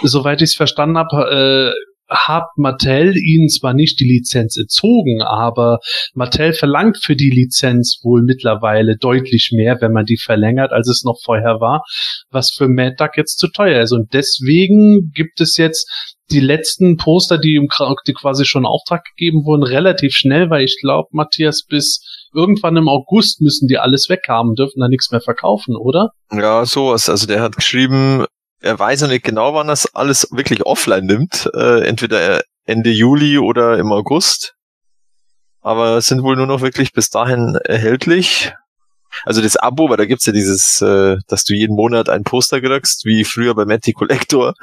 soweit ich es verstanden habe, äh, hat Mattel ihnen zwar nicht die Lizenz entzogen, aber Mattel verlangt für die Lizenz wohl mittlerweile deutlich mehr, wenn man die verlängert, als es noch vorher war, was für Mad Duck jetzt zu teuer ist. Und deswegen gibt es jetzt die letzten Poster, die, im, die quasi schon Auftrag gegeben wurden, relativ schnell, weil ich glaube, Matthias, bis irgendwann im August müssen die alles weghaben, dürfen da nichts mehr verkaufen, oder? Ja, sowas. Also der hat geschrieben, er weiß noch nicht genau, wann das alles wirklich offline nimmt. Äh, entweder Ende Juli oder im August. Aber sind wohl nur noch wirklich bis dahin erhältlich. Also das Abo, weil da gibt's ja dieses, äh, dass du jeden Monat ein Poster kriegst, wie früher bei Matty Collector,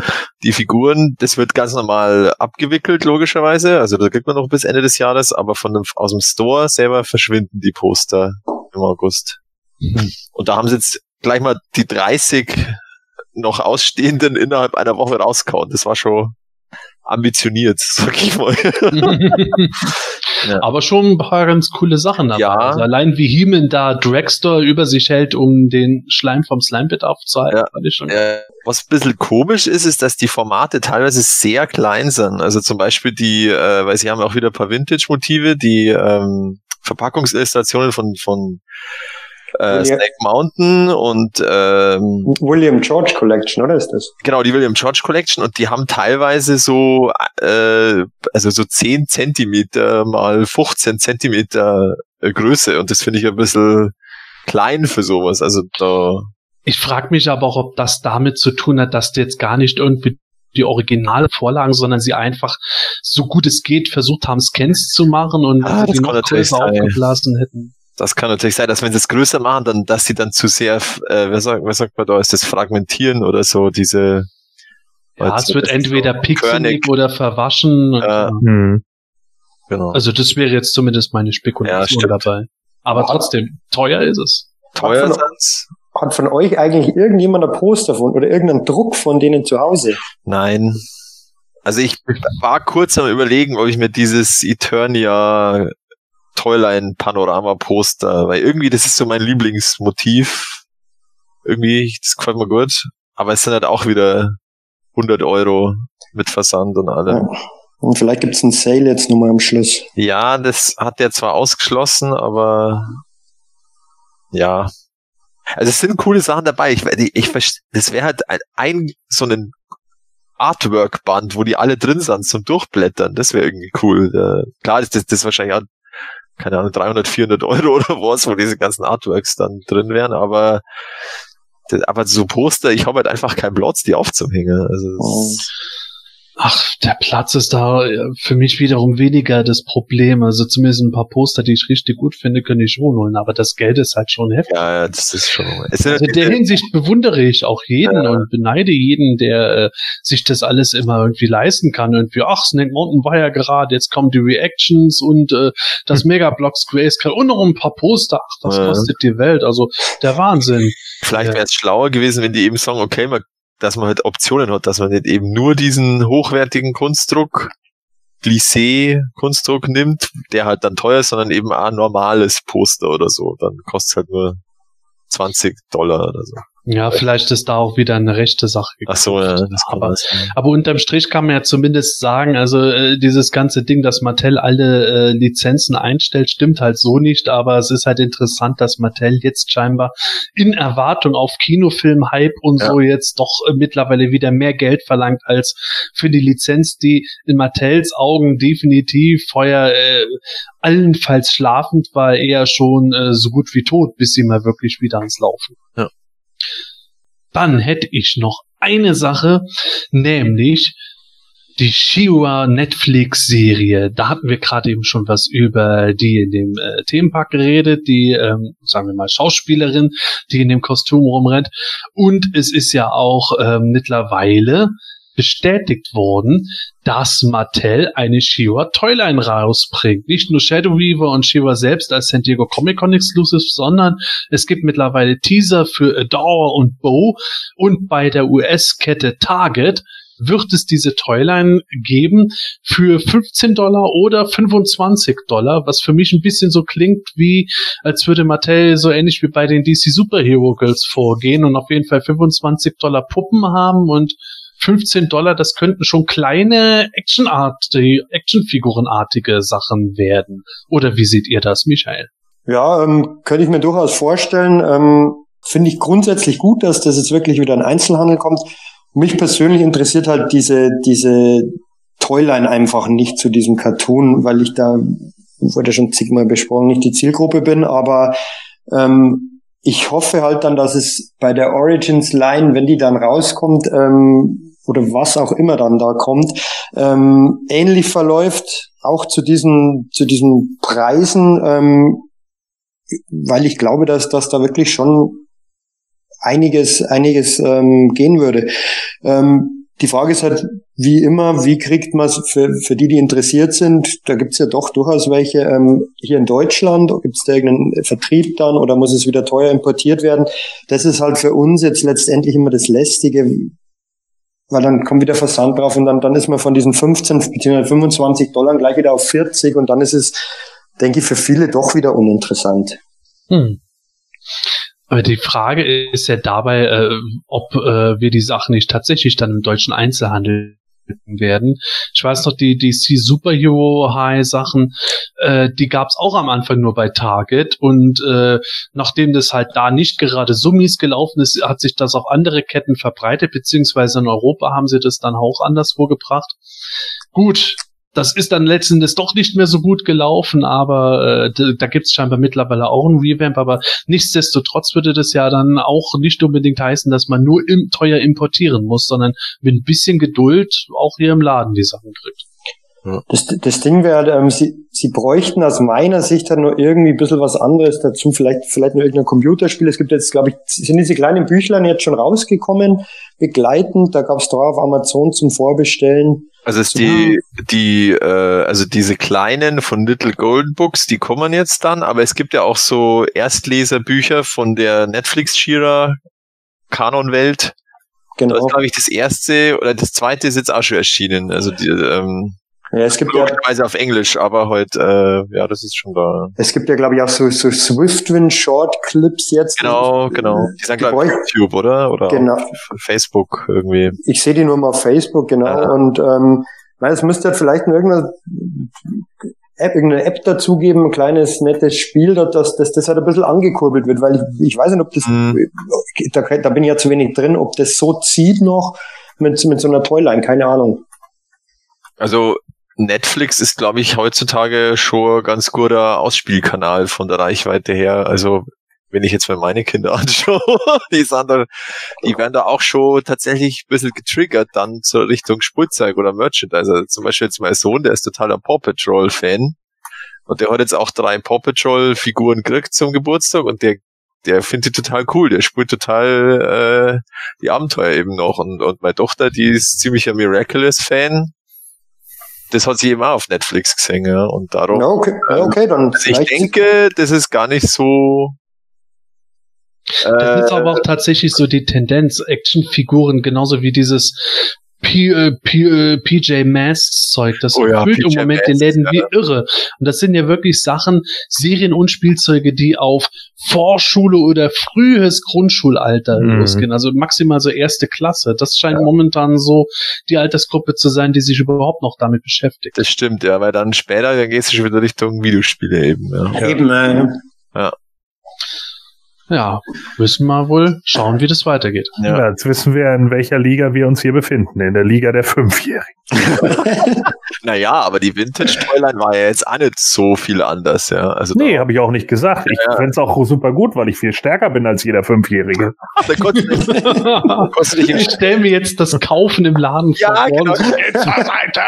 die Figuren, das wird ganz normal abgewickelt, logischerweise. Also da kriegt man noch bis Ende des Jahres, aber von dem, aus dem Store selber verschwinden die Poster im August. Mhm. Und da haben sie jetzt gleich mal die 30 noch Ausstehenden innerhalb einer Woche rauskauen. Das war schon ambitioniert, sag ich mal. ja. Aber schon ein paar ganz coole Sachen dabei. Ja. Also allein wie Heeman da Dragstore über sich hält, um den Schleim vom Slimebit aufzuhalten. Ja. Äh, was ein bisschen komisch ist, ist, dass die Formate teilweise sehr klein sind. Also zum Beispiel die, äh, weil sie haben auch wieder ein paar Vintage-Motive, die ähm, Verpackungsillustrationen von, von äh, Snake Mountain und ähm, William George Collection, oder ist das? genau die William George Collection und die haben teilweise so äh, also so 10 Zentimeter mal 15 Zentimeter äh, Größe und das finde ich ein bisschen klein für sowas. Also da Ich frage mich aber auch, ob das damit zu tun hat, dass die jetzt gar nicht irgendwie die originale Vorlagen, sondern sie einfach so gut es geht versucht haben, Scans zu machen und Ah, die noch größer aufgeblasen hätten. Das kann natürlich sein, dass wenn sie es größer machen, dann dass sie dann zu sehr äh, was sagt, was sagt man da ist das fragmentieren oder so diese Ja, es wird ist entweder so pixelig körnig. oder verwaschen. Ja. Hm. genau. Also das wäre jetzt zumindest meine Spekulation stimmt. dabei. Aber trotzdem, teuer ist es. teuer von- sind's? Hat von euch eigentlich irgendjemand ein Poster von oder irgendeinen Druck von denen zu Hause? Nein. Also ich war kurz am überlegen, ob ich mir dieses Eternia Toyline Panorama Poster, weil irgendwie das ist so mein Lieblingsmotiv. Irgendwie, das gefällt mir gut. Aber es sind halt auch wieder 100 Euro mit Versand und allem. Und vielleicht gibt's einen Sale jetzt nochmal am Schluss. Ja, das hat der zwar ausgeschlossen, aber ja. Also es sind coole Sachen dabei. Ich, ich, ich das wäre halt ein, ein so ein Artwork-Band, wo die alle drin sind zum Durchblättern. Das wäre irgendwie cool. Klar, das, das ist wahrscheinlich auch, keine Ahnung, 300, 400 Euro oder was, wo diese ganzen Artworks dann drin wären, aber aber so Poster, ich habe halt einfach keinen Platz, die aufzuhängen. Also es- Ach, der Platz ist da äh, für mich wiederum weniger das Problem. Also zumindest ein paar Poster, die ich richtig gut finde, können ich schon holen. Aber das Geld ist halt schon heftig. ja, das ist schon. Also in der Hinsicht bewundere ich auch jeden Ja. und beneide jeden, der äh, sich das alles immer irgendwie leisten kann. Irgendwie, ach, Snake Mountain war ja gerade, jetzt kommen die Reactions und äh, das Megablocks Grayscale und noch ein paar Poster. Ach, das Ja. kostet die Welt. Also der Wahnsinn. Vielleicht wäre es schlauer gewesen, wenn die eben sagen, okay, man, dass man halt Optionen hat, dass man nicht eben nur diesen hochwertigen Kunstdruck, Glissé-Kunstdruck nimmt, der halt dann teuer ist, sondern eben ein normales Poster oder so. Dann kostet halt nur 20 Dollar oder so. Ja, vielleicht ist da auch wieder eine rechte Sache. Ach so, ja, das kann Aber- sein. Aber unterm Strich kann man ja zumindest sagen, also äh, dieses ganze Ding, dass Mattel alle äh, Lizenzen einstellt, stimmt halt so nicht, aber es ist halt interessant, dass Mattel jetzt scheinbar in Erwartung auf Kinofilm-Hype und Ja. so jetzt doch äh, mittlerweile wieder mehr Geld verlangt als für die Lizenz, die in Mattels Augen definitiv vorher äh, allenfalls schlafend war, eher schon äh, so gut wie tot, bis sie mal wirklich wieder ans Laufen. Ja. Dann hätte ich noch eine Sache, nämlich die Shiwa Netflix-Serie. Da hatten wir gerade eben schon was über die in dem äh, Themenpark geredet, die, ähm, sagen wir mal, Schauspielerin, die in dem Kostüm rumrennt. Und es ist ja auch ähm, mittlerweile bestätigt worden, dass Mattel eine Shiva Toyline rausbringt. Nicht nur Shadow Weaver und Shiva selbst als San Diego Comic Con Exclusive, sondern es gibt mittlerweile Teaser für Adore und Bo und bei der US-Kette Target wird es diese Toyline geben für 15 Dollar oder 25 Dollar, was für mich ein bisschen so klingt wie, als würde Mattel so ähnlich wie bei den DC Superhero Girls vorgehen und auf jeden Fall 25 Dollar Puppen haben und 15 Dollar, das könnten schon kleine Actionart, Actionfigurenartige Sachen werden. Oder wie seht ihr das, Michael? Ja, ähm, könnte ich mir durchaus vorstellen. Ähm, Finde ich grundsätzlich gut, dass das jetzt wirklich wieder in Einzelhandel kommt. Mich persönlich interessiert halt diese, diese Toyline einfach nicht zu diesem Cartoon, weil ich da, wurde schon zigmal besprochen, nicht die Zielgruppe bin, aber ähm, ich hoffe halt dann, dass es bei der Origins Line, wenn die dann rauskommt, ähm, oder was auch immer dann da kommt, ähm, ähnlich verläuft, auch zu diesen, zu diesen Preisen, ähm, weil ich glaube, dass, dass da wirklich schon einiges, einiges ähm, gehen würde. Ähm, die Frage ist halt, wie immer, wie kriegt man es für, für die, die interessiert sind, da gibt's ja doch durchaus welche ähm, hier in Deutschland, gibt's da irgendeinen Vertrieb dann oder muss es wieder teuer importiert werden? Das ist halt für uns jetzt letztendlich immer das Lästige, weil dann kommt wieder Versand drauf und dann, dann ist man von diesen 15 bzw. 25 Dollar gleich wieder auf 40 und dann ist es, denke ich, für viele doch wieder uninteressant. Hm. Aber die Frage ist ja dabei, äh, ob äh, wir die Sachen nicht tatsächlich dann im deutschen Einzelhandel werden. Ich weiß noch, die DC Superhero High Sachen, äh, die gab's auch am Anfang nur bei Target und äh, nachdem das halt da nicht gerade so mies gelaufen ist, hat sich das auf andere Ketten verbreitet, beziehungsweise in Europa haben sie das dann auch anderswo gebracht. Gut, das ist dann letzten Endes doch nicht mehr so gut gelaufen, aber äh, da gibt's scheinbar mittlerweile auch ein Revamp, aber nichtsdestotrotz würde das ja dann auch nicht unbedingt heißen, dass man nur im, teuer importieren muss, sondern mit ein bisschen Geduld auch hier im Laden die Sachen kriegt. Das, das Ding wäre, ähm, sie, sie bräuchten aus meiner Sicht halt nur irgendwie ein bisschen was anderes dazu, vielleicht, vielleicht nur irgendein Computerspiel. Es gibt jetzt, glaube ich, sind diese kleinen Büchlein jetzt schon rausgekommen, begleitend, da gab es da auf Amazon zum Vorbestellen. Also ist die, die, äh, also diese kleinen von Little Golden Books, die kommen jetzt dann, aber es gibt ja auch so Erstleserbücher von der Netflix-Shira Kanonwelt. Genau. Das ist, glaube ich, das erste oder das zweite ist jetzt auch schon erschienen. Also die, ähm, Ja, es gibt ja, logischerweise auf Englisch, aber heute, äh, ja, das ist schon da. es gibt ja, glaube ich, auch so, so Swiftwind Short Clips jetzt. Genau, genau. Die sind, glaube ich, YouTube, oder? Oder Genau. Facebook irgendwie. Ich sehe die nur mal auf Facebook, genau. Ja. Und ähm, weil es müsste halt vielleicht in irgendeiner App, irgendeine App dazugeben, ein kleines, nettes Spiel, dass das, dass das halt ein bisschen angekurbelt wird, weil ich, ich weiß nicht, ob das, Mhm. da, da bin ich ja zu wenig drin, ob das so zieht noch mit, mit so einer Toyline, keine Ahnung. Also Netflix ist, glaube ich, heutzutage schon ganz guter Ausspielkanal von der Reichweite her. Also wenn ich jetzt mal meine Kinder anschaue, die, sind da, die werden da auch schon tatsächlich ein bisschen getriggert dann zur Richtung Spielzeug oder Merchandise. Also zum Beispiel jetzt mein Sohn, der ist totaler Paw Patrol Fan und der hat jetzt auch drei Paw Patrol Figuren gekriegt zum Geburtstag und der der findet die total cool, der spielt total äh, die Abenteuer eben noch und, und meine Tochter, die ist ziemlicher Miraculous-Fan, das hat sie eben auch auf Netflix gesehen, ja. Und darum, Ja, okay, ja, okay dann also ich denke, das ist gar nicht so. Das ist äh, aber auch tatsächlich so die Tendenz, Actionfiguren, genauso wie dieses P äh, P äh, PJ Masks Zeug, das Oh ja, füllt im PJ Moment die Masks, Läden wie ja. irre. Und das sind ja wirklich Sachen, Serien und Spielzeuge, die auf Vorschule oder frühes Grundschulalter Mhm. losgehen. Also maximal so erste Klasse. Das scheint momentan so die Altersgruppe zu sein, die sich überhaupt noch damit beschäftigt. das stimmt, ja, weil dann später, dann gehst du schon wieder Richtung Videospiele eben, ja. Eben, äh, Ja, müssen wir wohl schauen, wie das weitergeht. Ja. Ja. Jetzt wissen wir, in welcher Liga wir uns hier befinden. In der Liga der Fünfjährigen. Naja, aber die Vintage Toyline war ja jetzt auch nicht so viel anders, ja. Also Nee, habe ich auch nicht gesagt. Ich Ja. find's auch super gut, weil ich viel stärker bin als jeder Fünfjährige. da konntest du nicht, nicht Ich stelle mir jetzt das Kaufen im Laden Ja, vor. genau. Zur Seite.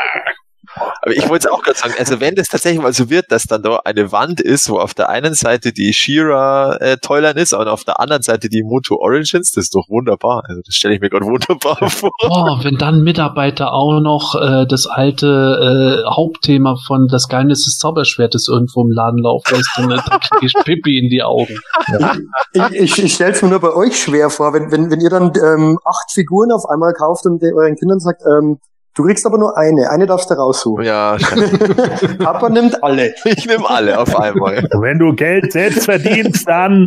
Aber ich wollte es auch gerade sagen, also wenn das tatsächlich mal so wird, dass dann da eine Wand ist, wo auf der einen Seite die Shira äh, Toyline ist und auf der anderen Seite die Moto Origins, das ist doch wunderbar. Also das stelle ich mir gerade wunderbar vor. Boah, wenn dann Mitarbeiter auch noch äh, das alte äh, Hauptthema von Das Geheimnis des Zauberschwertes irgendwo im Laden laufen lässt, dann, dann kriege ich Pippi in die Augen. ich, ich, ich stelle es mir nur bei euch schwer vor, wenn, wenn, wenn ihr dann ähm, acht Figuren auf einmal kauft und euren Kindern sagt, ähm, du kriegst aber nur eine, eine darfst du raussuchen. Ja, Papa nimmt alle. ich nehme alle auf einmal. Wenn du Geld selbst verdienst, dann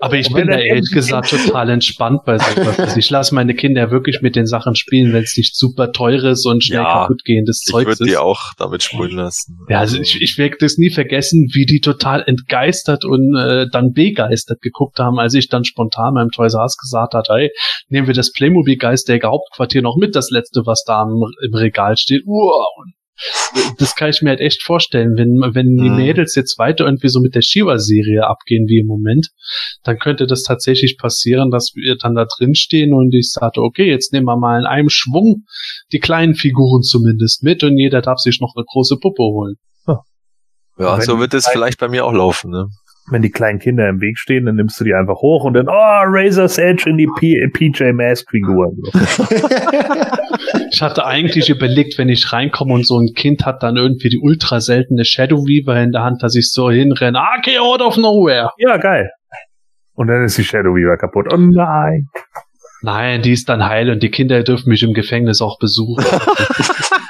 Aber ich bin da ehrlich gesagt total entspannt bei sowas. Also ich lasse meine Kinder wirklich mit den Sachen spielen, wenn es nicht super teures und schnell Ja, kaputt gehendes Ich Zeug würde ist. die auch damit spulen lassen. Ja, also ich, ich werde das nie vergessen, wie die total entgeistert und äh, dann begeistert geguckt haben, als ich dann spontan meinem Toys R Us gesagt hat, hey, nehmen wir das Playmobil Geisterjäger Hauptquartier noch mit, das letzte, was da im, im Regal steht. Uah, und das kann ich mir halt echt vorstellen, wenn, wenn die Mhm. Mädels jetzt weiter irgendwie so mit der Shiva-Serie abgehen wie im Moment, dann könnte das tatsächlich passieren, dass wir dann da drin stehen und ich sagte, okay, jetzt nehmen wir mal in einem Schwung die kleinen Figuren zumindest mit und jeder darf sich noch eine große Puppe holen. Ja, Wenn so wird es vielleicht bei mir auch laufen. Ne? Wenn die kleinen Kinder im Weg stehen, dann nimmst du die einfach hoch und dann, oh, Razor's Edge in die P PJ Mask Figur. Ich hatte eigentlich überlegt, wenn ich reinkomme und so ein Kind hat dann irgendwie die ultra seltene Shadow Weaver in der Hand, dass ich so hinrenne, ah, geh out of nowhere. Ja, geil. Und dann ist die Shadow Weaver kaputt. Oh nein. Nein, die ist dann heil und die Kinder dürfen mich im Gefängnis auch besuchen.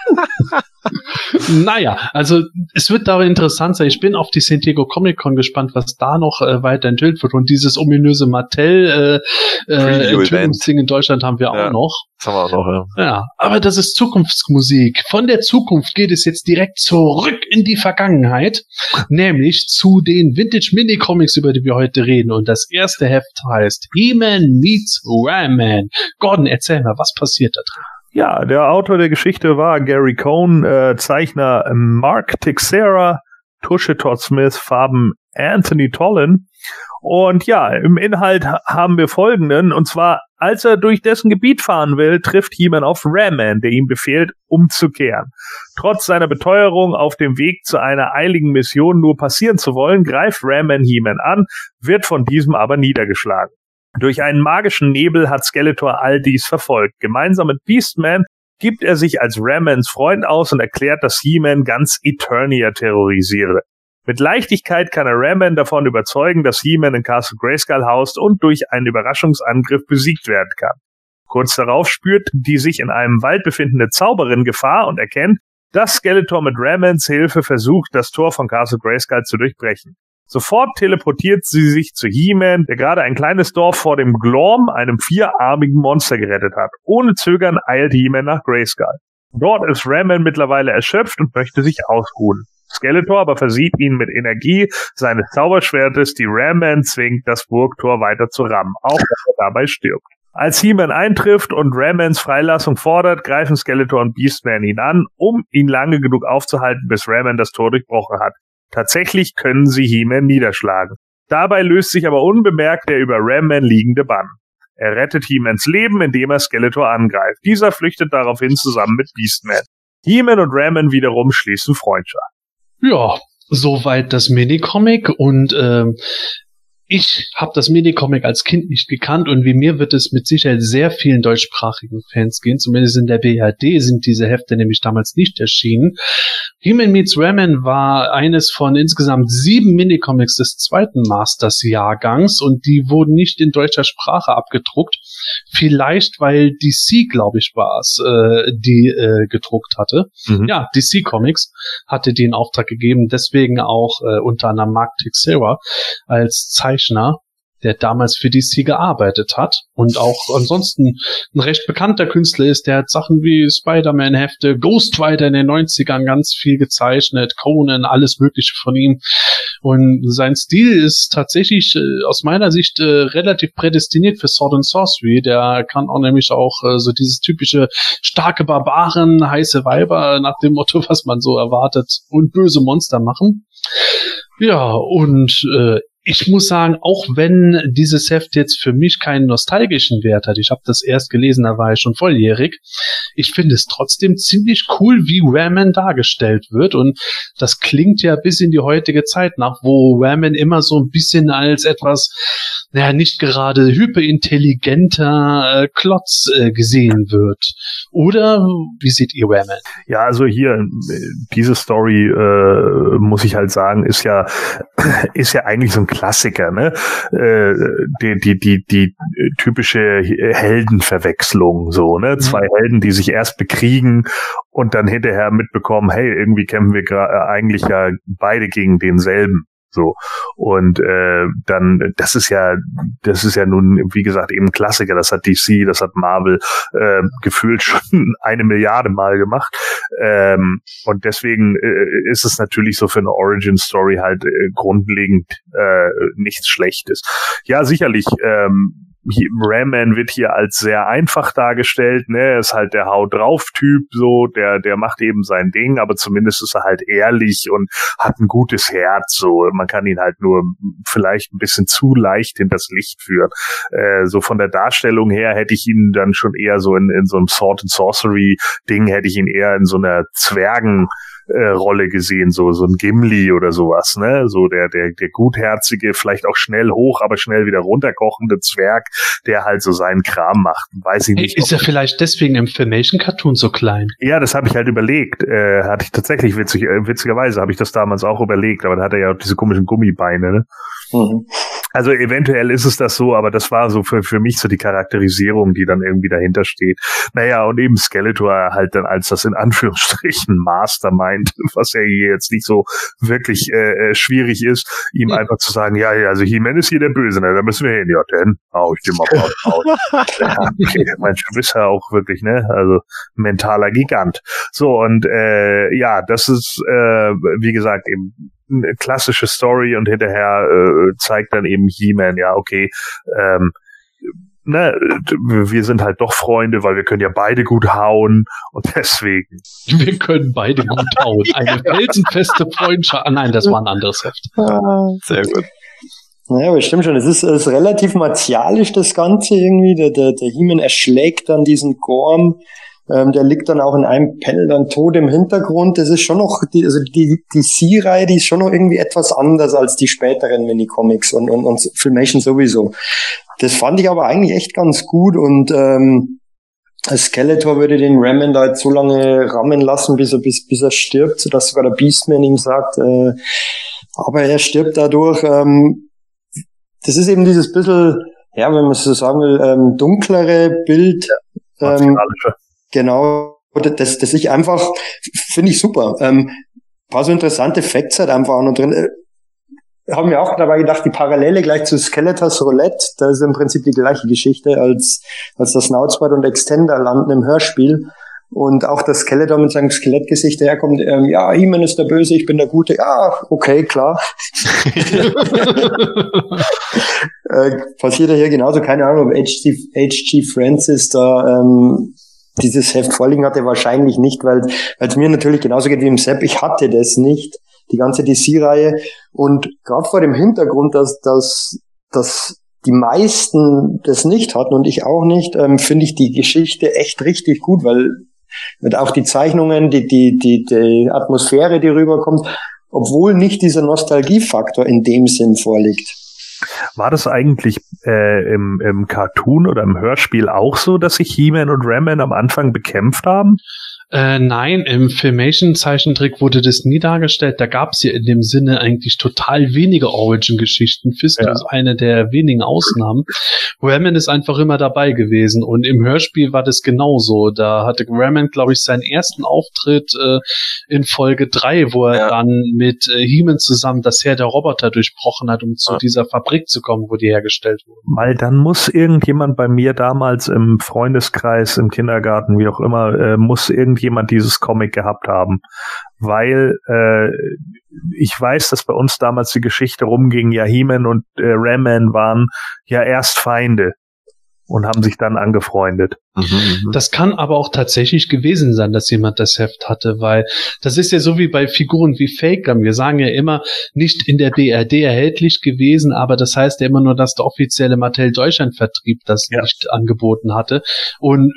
naja, also es wird dabei interessant sein. Ich bin auf die San Diego Comic Con gespannt, was da noch äh, weiter enthüllt wird. Und dieses ominöse Mattel äh, äh, Enthüllungsding in Deutschland haben wir ja, auch noch. Das haben wir auch noch, ja. Ja, aber das ist Zukunftsmusik. Von der Zukunft geht es jetzt direkt zurück in die Vergangenheit, nämlich zu den Vintage Mini-Comics, über die wir heute reden. Und das erste Heft heißt He-Man meets Ram-Man. Gordon, erzähl mal, was passiert da drin? Ja, der Autor der Geschichte war Gary Cohn, äh, Zeichner Mark Tixera, Tusche Todd Smith, Farben Anthony Tollin. Und ja, im Inhalt haben wir folgenden, und zwar, als er durch dessen Gebiet fahren will, trifft He-Man auf Ram-Man, der ihm befehlt, umzukehren. Trotz seiner Beteuerung, auf dem Weg zu einer eiligen Mission nur passieren zu wollen, greift Ram-Man He-Man an, wird von diesem aber niedergeschlagen. Durch einen magischen Nebel hat Skeletor all dies verfolgt. Gemeinsam mit Beastman gibt er sich als Ramans Freund aus und erklärt, dass He-Man ganz Eternia terrorisiere. Mit Leichtigkeit kann er Raman davon überzeugen, dass He-Man in Castle Grayskull haust und durch einen Überraschungsangriff besiegt werden kann. Kurz darauf spürt die sich in einem Wald befindende Zauberin Gefahr und erkennt, dass Skeletor mit Ramans Hilfe versucht, das Tor von Castle Grayskull zu durchbrechen. Sofort teleportiert sie sich zu He-Man, der gerade ein kleines Dorf vor dem Glorm, einem vierarmigen Monster, gerettet hat. Ohne Zögern eilt He-Man nach Grayskull. Dort ist Raman mittlerweile erschöpft und möchte sich ausruhen. Skeletor aber versieht ihn mit Energie seines Zauberschwertes, die Ramman zwingt, das Burgtor weiter zu rammen, auch wenn er dabei stirbt. Als He-Man eintrifft und Rammans Freilassung fordert, greifen Skeletor und Beastman ihn an, um ihn lange genug aufzuhalten, bis Ramman das Tor durchbrochen hat. Tatsächlich können sie He-Man niederschlagen. Dabei löst sich aber unbemerkt der über Ram-Man liegende Bann. Er rettet He-Mans Leben, indem er Skeletor angreift. Dieser flüchtet daraufhin zusammen mit Beastman. He-Man und Ram-Man wiederum schließen Freundschaft. Ja, soweit das Minicomic und ähm, ich habe das Minicomic als Kind nicht gekannt und wie mir wird es mit Sicherheit sehr vielen deutschsprachigen Fans gehen. Zumindest in der BHD sind diese Hefte nämlich damals nicht erschienen. Human Meets Ramen war eines von insgesamt sieben Minicomics des zweiten Masters-Jahrgangs und die wurden nicht in deutscher Sprache abgedruckt. Vielleicht, weil DC, glaube ich, war es, äh, die äh, gedruckt hatte. Mhm. Ja, DC Comics hatte die in Auftrag gegeben, deswegen auch äh, unter anderem Mark Teixeira als Zeichner Zeichner, der damals für DC gearbeitet hat und auch ansonsten ein recht bekannter Künstler ist. Der hat Sachen wie Spider-Man-Hefte, Ghost Rider in den 90ern ganz viel gezeichnet, Conan, alles Mögliche von ihm. Und sein Stil ist tatsächlich äh, aus meiner Sicht äh, relativ prädestiniert für Sword and Sorcery. Der kann auch nämlich auch äh, so dieses typische starke Barbaren, heiße Weiber nach dem Motto, was man so erwartet, und böse Monster machen. Ja, und äh, ich muss sagen, auch wenn dieses Heft jetzt für mich keinen nostalgischen Wert hat, ich habe das erst gelesen, da war ich schon volljährig, ich finde es trotzdem ziemlich cool, wie Raman dargestellt wird und das klingt ja bis in die heutige Zeit nach, wo Raman immer so ein bisschen als etwas naja, nicht gerade hyperintelligenter äh, Klotz äh, gesehen wird. Oder wie seht ihr Raman? Ja, also hier, diese Story, äh, muss ich halt sagen, ist ja, ist ja eigentlich so ein Klassiker, ne? Äh, die, die, die, die typische Heldenverwechslung, so, ne? Mhm. Zwei Helden, die sich erst bekriegen und dann hinterher mitbekommen, hey, irgendwie kämpfen wir äh, eigentlich ja beide gegen denselben. So. Und äh, dann, das ist ja, das ist ja nun, wie gesagt, eben Klassiker. Das hat DC, das hat Marvel äh, gefühlt schon eine Milliarde Mal gemacht. Ähm, und deswegen äh, ist es natürlich so für eine Origin-Story halt äh, grundlegend äh, nichts Schlechtes. Ja, sicherlich. Ähm, Ramman wird hier als sehr einfach dargestellt, ne, er ist halt der Hau drauf Typ, so, der, der macht eben sein Ding, aber zumindest ist er halt ehrlich und hat ein gutes Herz, so, man kann ihn halt nur vielleicht ein bisschen zu leicht in das Licht führen. Äh, so von der Darstellung her hätte ich ihn dann schon eher so in, in so einem Sword and Sorcery Ding hätte ich ihn eher in so einer Zwergen äh, Rolle gesehen, so so ein Gimli oder sowas, ne? So der der der gutherzige, vielleicht auch schnell hoch, aber schnell wieder runterkochende Zwerg, der halt so seinen Kram macht. Weiß ich nicht. Ist er vielleicht deswegen im Filmation Cartoon so klein? Ja, das habe ich halt überlegt. Äh, hatte ich tatsächlich witzig, äh, witzigerweise habe ich das damals auch überlegt, aber da hat er ja auch diese komischen Gummibeine, ne? Mhm. Also eventuell ist es das so, aber das war so für, für mich so die Charakterisierung, die dann irgendwie dahinter steht. Naja, und eben Skeletor halt dann als das in Anführungsstrichen Mastermind, was ja hier jetzt nicht so wirklich äh, äh schwierig ist, ihm ja. einfach zu sagen, ja, ja, also He-Man ist hier der Böse, ne, da müssen wir hin. Ja, denn hau ich den mal raus. ja, okay, mein, bist ja auch wirklich, ne, also mentaler Gigant. So, und äh, ja, das ist, äh, wie gesagt, eben eine klassische Story und hinterher äh, zeigt dann eben He-Man, ja, okay, ähm, ne, wir sind halt doch Freunde, weil wir können ja beide gut hauen und deswegen. Wir können beide gut hauen. Eine felsenfeste Freundschaft. Ah, nein, das war ein anderes Heft. Sehr gut. Naja, aber stimmt schon. Es ist, es ist relativ martialisch, das Ganze irgendwie. Der, der, der He-Man erschlägt dann diesen Gorm ähm, der liegt dann auch in einem Panel dann tot im Hintergrund. Das ist schon noch, die, also die, die C-Reihe, die ist schon noch irgendwie etwas anders als die späteren Minicomics und, und, und Filmation sowieso. Das fand ich aber eigentlich echt ganz gut und ähm, Skeletor würde den Ramen da jetzt so lange rammen lassen, bis er, bis, bis er stirbt, sodass sogar der Beastman ihm sagt, äh, aber er stirbt dadurch. Ähm, das ist eben dieses bisschen, ja, wenn man so sagen will, ähm, dunklere Bild. Ähm, Genau, das, das ich einfach, finde ich super. Ähm, paar so interessante Facts halt einfach auch noch drin. Äh, haben wir auch dabei gedacht, die Parallele gleich zu Skeletors Roulette, da ist im Prinzip die gleiche Geschichte als, als das Snoutspot und Extender landen im Hörspiel. Und auch das Skeletor mit seinem Skelettgesicht daherkommt, ähm, ja, He-Man ist der Böse, ich bin der Gute. Ja, okay, klar. äh, passiert ja hier genauso, keine Ahnung, ob H.G. Francis da ähm, dieses Heft vorliegen hatte, wahrscheinlich nicht, weil es mir natürlich genauso geht wie im Sepp. Ich hatte das nicht, die ganze DC-Reihe. Und gerade vor dem Hintergrund, dass, dass, dass die meisten das nicht hatten und ich auch nicht, ähm, finde ich die Geschichte echt richtig gut, weil mit auch die Zeichnungen, die, die, die, die Atmosphäre, die rüberkommt, obwohl nicht dieser Nostalgiefaktor in dem Sinn vorliegt. War das eigentlich äh, im, im Cartoon oder im Hörspiel auch so, dass sich He-Man und Ram-Man am Anfang bekämpft haben? Äh, nein, im Filmation-Zeichentrick wurde das nie dargestellt. Da gab es ja in dem Sinne eigentlich total wenige Origin-Geschichten. Fist ja. ist eine der wenigen Ausnahmen. Ramen ist einfach immer dabei gewesen und im Hörspiel war das genauso. Da hatte Ramen, glaube ich, seinen ersten Auftritt äh, in Folge 3, wo er ja. dann mit äh, Heeman zusammen das Heer der Roboter durchbrochen hat, um zu ja. dieser Fabrik zu kommen, wo die hergestellt wurden. Weil dann muss irgendjemand bei mir damals im Freundeskreis, im Kindergarten, wie auch immer, äh, muss irgend irgendjemand dieses Comic gehabt haben, weil äh, ich weiß, dass bei uns damals die Geschichte rumging, ja, He-Man und äh, Ram-Man waren ja erst Feinde und haben sich dann angefreundet. Mhm, mhm, das kann aber auch tatsächlich gewesen sein, dass jemand das Heft hatte, weil das ist ja so wie bei Figuren wie Fakern. Wir sagen ja immer, nicht in der BRD erhältlich gewesen, aber das heißt ja immer nur, dass der offizielle Mattel Deutschland Vertrieb das ja. nicht angeboten hatte. Und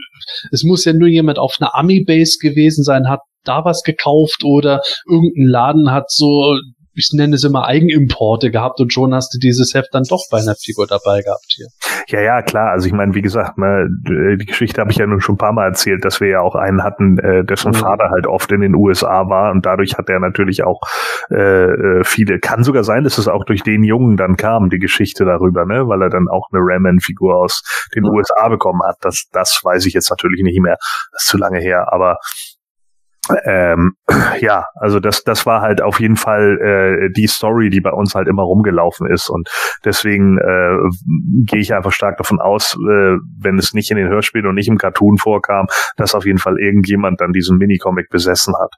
es muss ja nur jemand auf einer Ami-Base gewesen sein, hat da was gekauft oder irgendein Laden hat so ich nenne es immer Eigenimporte gehabt und schon hast du dieses Heft dann doch bei einer Figur dabei gehabt hier. Ja, ja, klar. Also ich meine, wie gesagt, ne, die Geschichte habe ich ja nun schon ein paar Mal erzählt, dass wir ja auch einen hatten, äh, dessen mhm. Vater halt oft in den USA war und dadurch hat er natürlich auch äh, äh, viele. Kann sogar sein, dass es auch durch den Jungen dann kam, die Geschichte darüber, ne, weil er dann auch eine Ramen-Figur aus den mhm. USA bekommen hat. Das, das weiß ich jetzt natürlich nicht mehr. Das ist zu lange her, aber ähm, ja, also das, das war halt auf jeden Fall äh, die Story, die bei uns halt immer rumgelaufen ist. Und deswegen äh, gehe ich einfach stark davon aus, äh, wenn es nicht in den Hörspielen und nicht im Cartoon vorkam, dass auf jeden Fall irgendjemand dann diesen Minicomic besessen hat.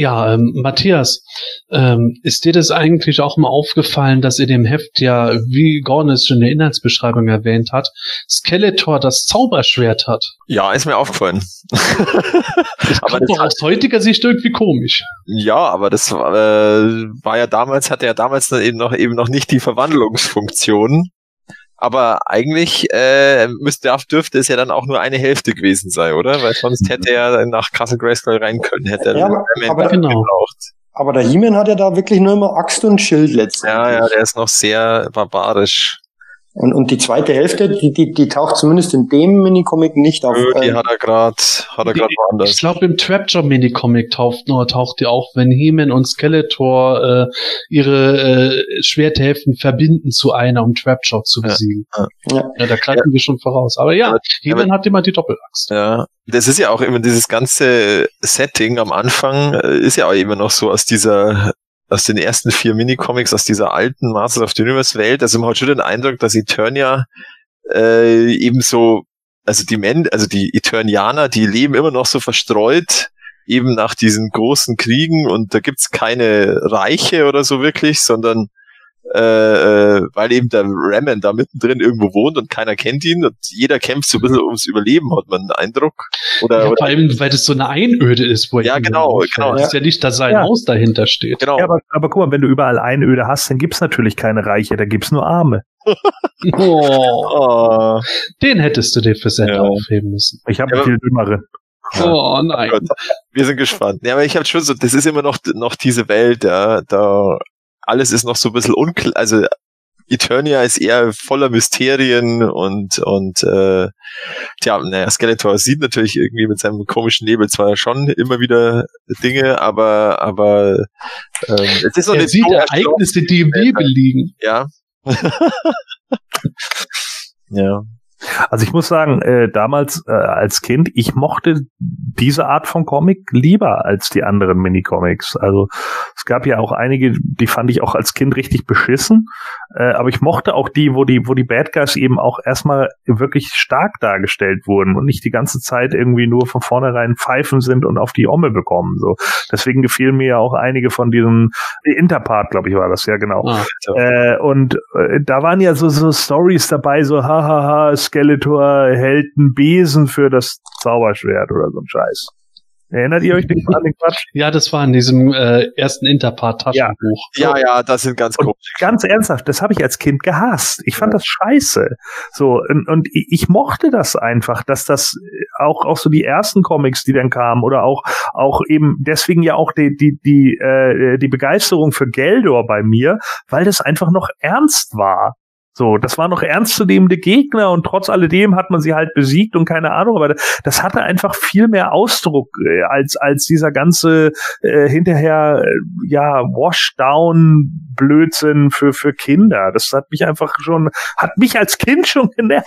Ja, ähm, Matthias, ähm, ist dir das eigentlich auch mal aufgefallen, dass in dem Heft ja, wie Gordon es schon in der Inhaltsbeschreibung erwähnt hat, Skeletor das Zauberschwert hat? Ja, ist mir aufgefallen. das aber das doch aus heutiger Sicht irgendwie komisch. Ja, aber das äh, war ja damals, hatte ja damals dann eben noch eben noch nicht die Verwandlungsfunktion. Aber eigentlich äh, müsste, dürfte es ja dann auch nur eine Hälfte gewesen sein, oder? Weil sonst hätte er nach Castle Grayskull rein können, hätte er ja, aber, aber genau. gebraucht. Aber der He-Man hat ja da wirklich nur immer Axt und Schild letztendlich. Ja, ja, der ist noch sehr barbarisch. Und, und die zweite Hälfte, die, die, die taucht zumindest in dem Minicomic nicht auf. Nö, die ähm, hat er gerade hat er gerade Ich woanders. glaube, im Trapjaw Minicomic taucht, nur, taucht die auf, wenn He-Man und Skeletor äh, ihre äh, Schwerthälften verbinden zu einer, um Trapjaw zu Ja, besiegen. ja. Ja, da greifen wir schon voraus. Aber ja, He-Man hat immer die Doppelaxt. Ja, das ist ja auch immer dieses ganze Setting am Anfang äh, ist ja auch immer noch so aus dieser aus den ersten vier Minicomics aus dieser alten Masters of the Universe Welt. Also man hat schon den Eindruck, dass Eternia äh, eben so, also die Men, also die Eternianer, die leben immer noch so verstreut eben nach diesen großen Kriegen und da gibt's keine Reiche oder so wirklich, sondern äh, äh, weil eben der Ramen da mittendrin irgendwo wohnt und keiner kennt ihn und jeder kämpft so ein bisschen ums Überleben, hat man den Eindruck. Oder, Ja, oder vor allem, weil das so eine Einöde ist, wo er Ja, genau, genau. Das ist ja nicht, dass sein Ja. Haus dahinter steht. genau. Ja, aber, aber guck mal, wenn du überall Einöde hast, dann gibt's natürlich keine Reiche, da gibt's nur Arme. Oh, oh, den hättest du dir für Sender Ja. aufheben müssen. Ich habe Ja, viel dümmeren. Oh nein. Wir sind gespannt. Ja, aber ich habe schon so, das ist immer noch noch diese Welt, ja, da alles ist noch so ein bisschen unklar, also Eternia ist eher voller Mysterien und und äh, tja, naja, Skeletor sieht natürlich irgendwie mit seinem komischen Nebel zwar schon immer wieder Dinge, aber aber ähm, es ist noch Er sieht Ereignisse, die im Nebel liegen. Ja. ja. Also ich muss sagen, äh, damals äh, als Kind, ich mochte diese Art von Comic lieber als die anderen Minicomics. Also es gab ja auch einige, die fand ich auch als Kind richtig beschissen, äh, aber ich mochte auch die, wo die, wo die Bad Guys eben auch erstmal wirklich stark dargestellt wurden und nicht die ganze Zeit irgendwie nur von vornherein pfeifen sind und auf die Omme bekommen. So, deswegen gefielen mir ja auch einige von diesen Interpart, glaube ich, war das ja genau. Ah, Äh, und äh, da waren ja so, so Stories dabei, so hahaha, Skeletor hält einen Besen für das Zauberschwert oder so ein Scheiß. Erinnert ihr euch nicht an den Quatsch? ja, das war in diesem äh, ersten Interpart-Taschenbuch. Ja, ja, das sind ganz Und komisch. ganz ernsthaft, das habe ich als Kind gehasst. Ich fand das scheiße. So und, und ich ich mochte das einfach, dass das auch auch so die ersten Comics, die dann kamen oder auch auch eben deswegen ja auch die die die äh, die Begeisterung für Geldor bei mir, weil das einfach noch ernst war. So, das waren noch ernstzunehmende Gegner und trotz alledem hat man sie halt besiegt und keine Ahnung, aber das hatte einfach viel mehr Ausdruck äh, als als dieser ganze äh, hinterher äh, ja Washdown Blödsinn für für Kinder. Das hat mich einfach schon hat mich als Kind schon genervt.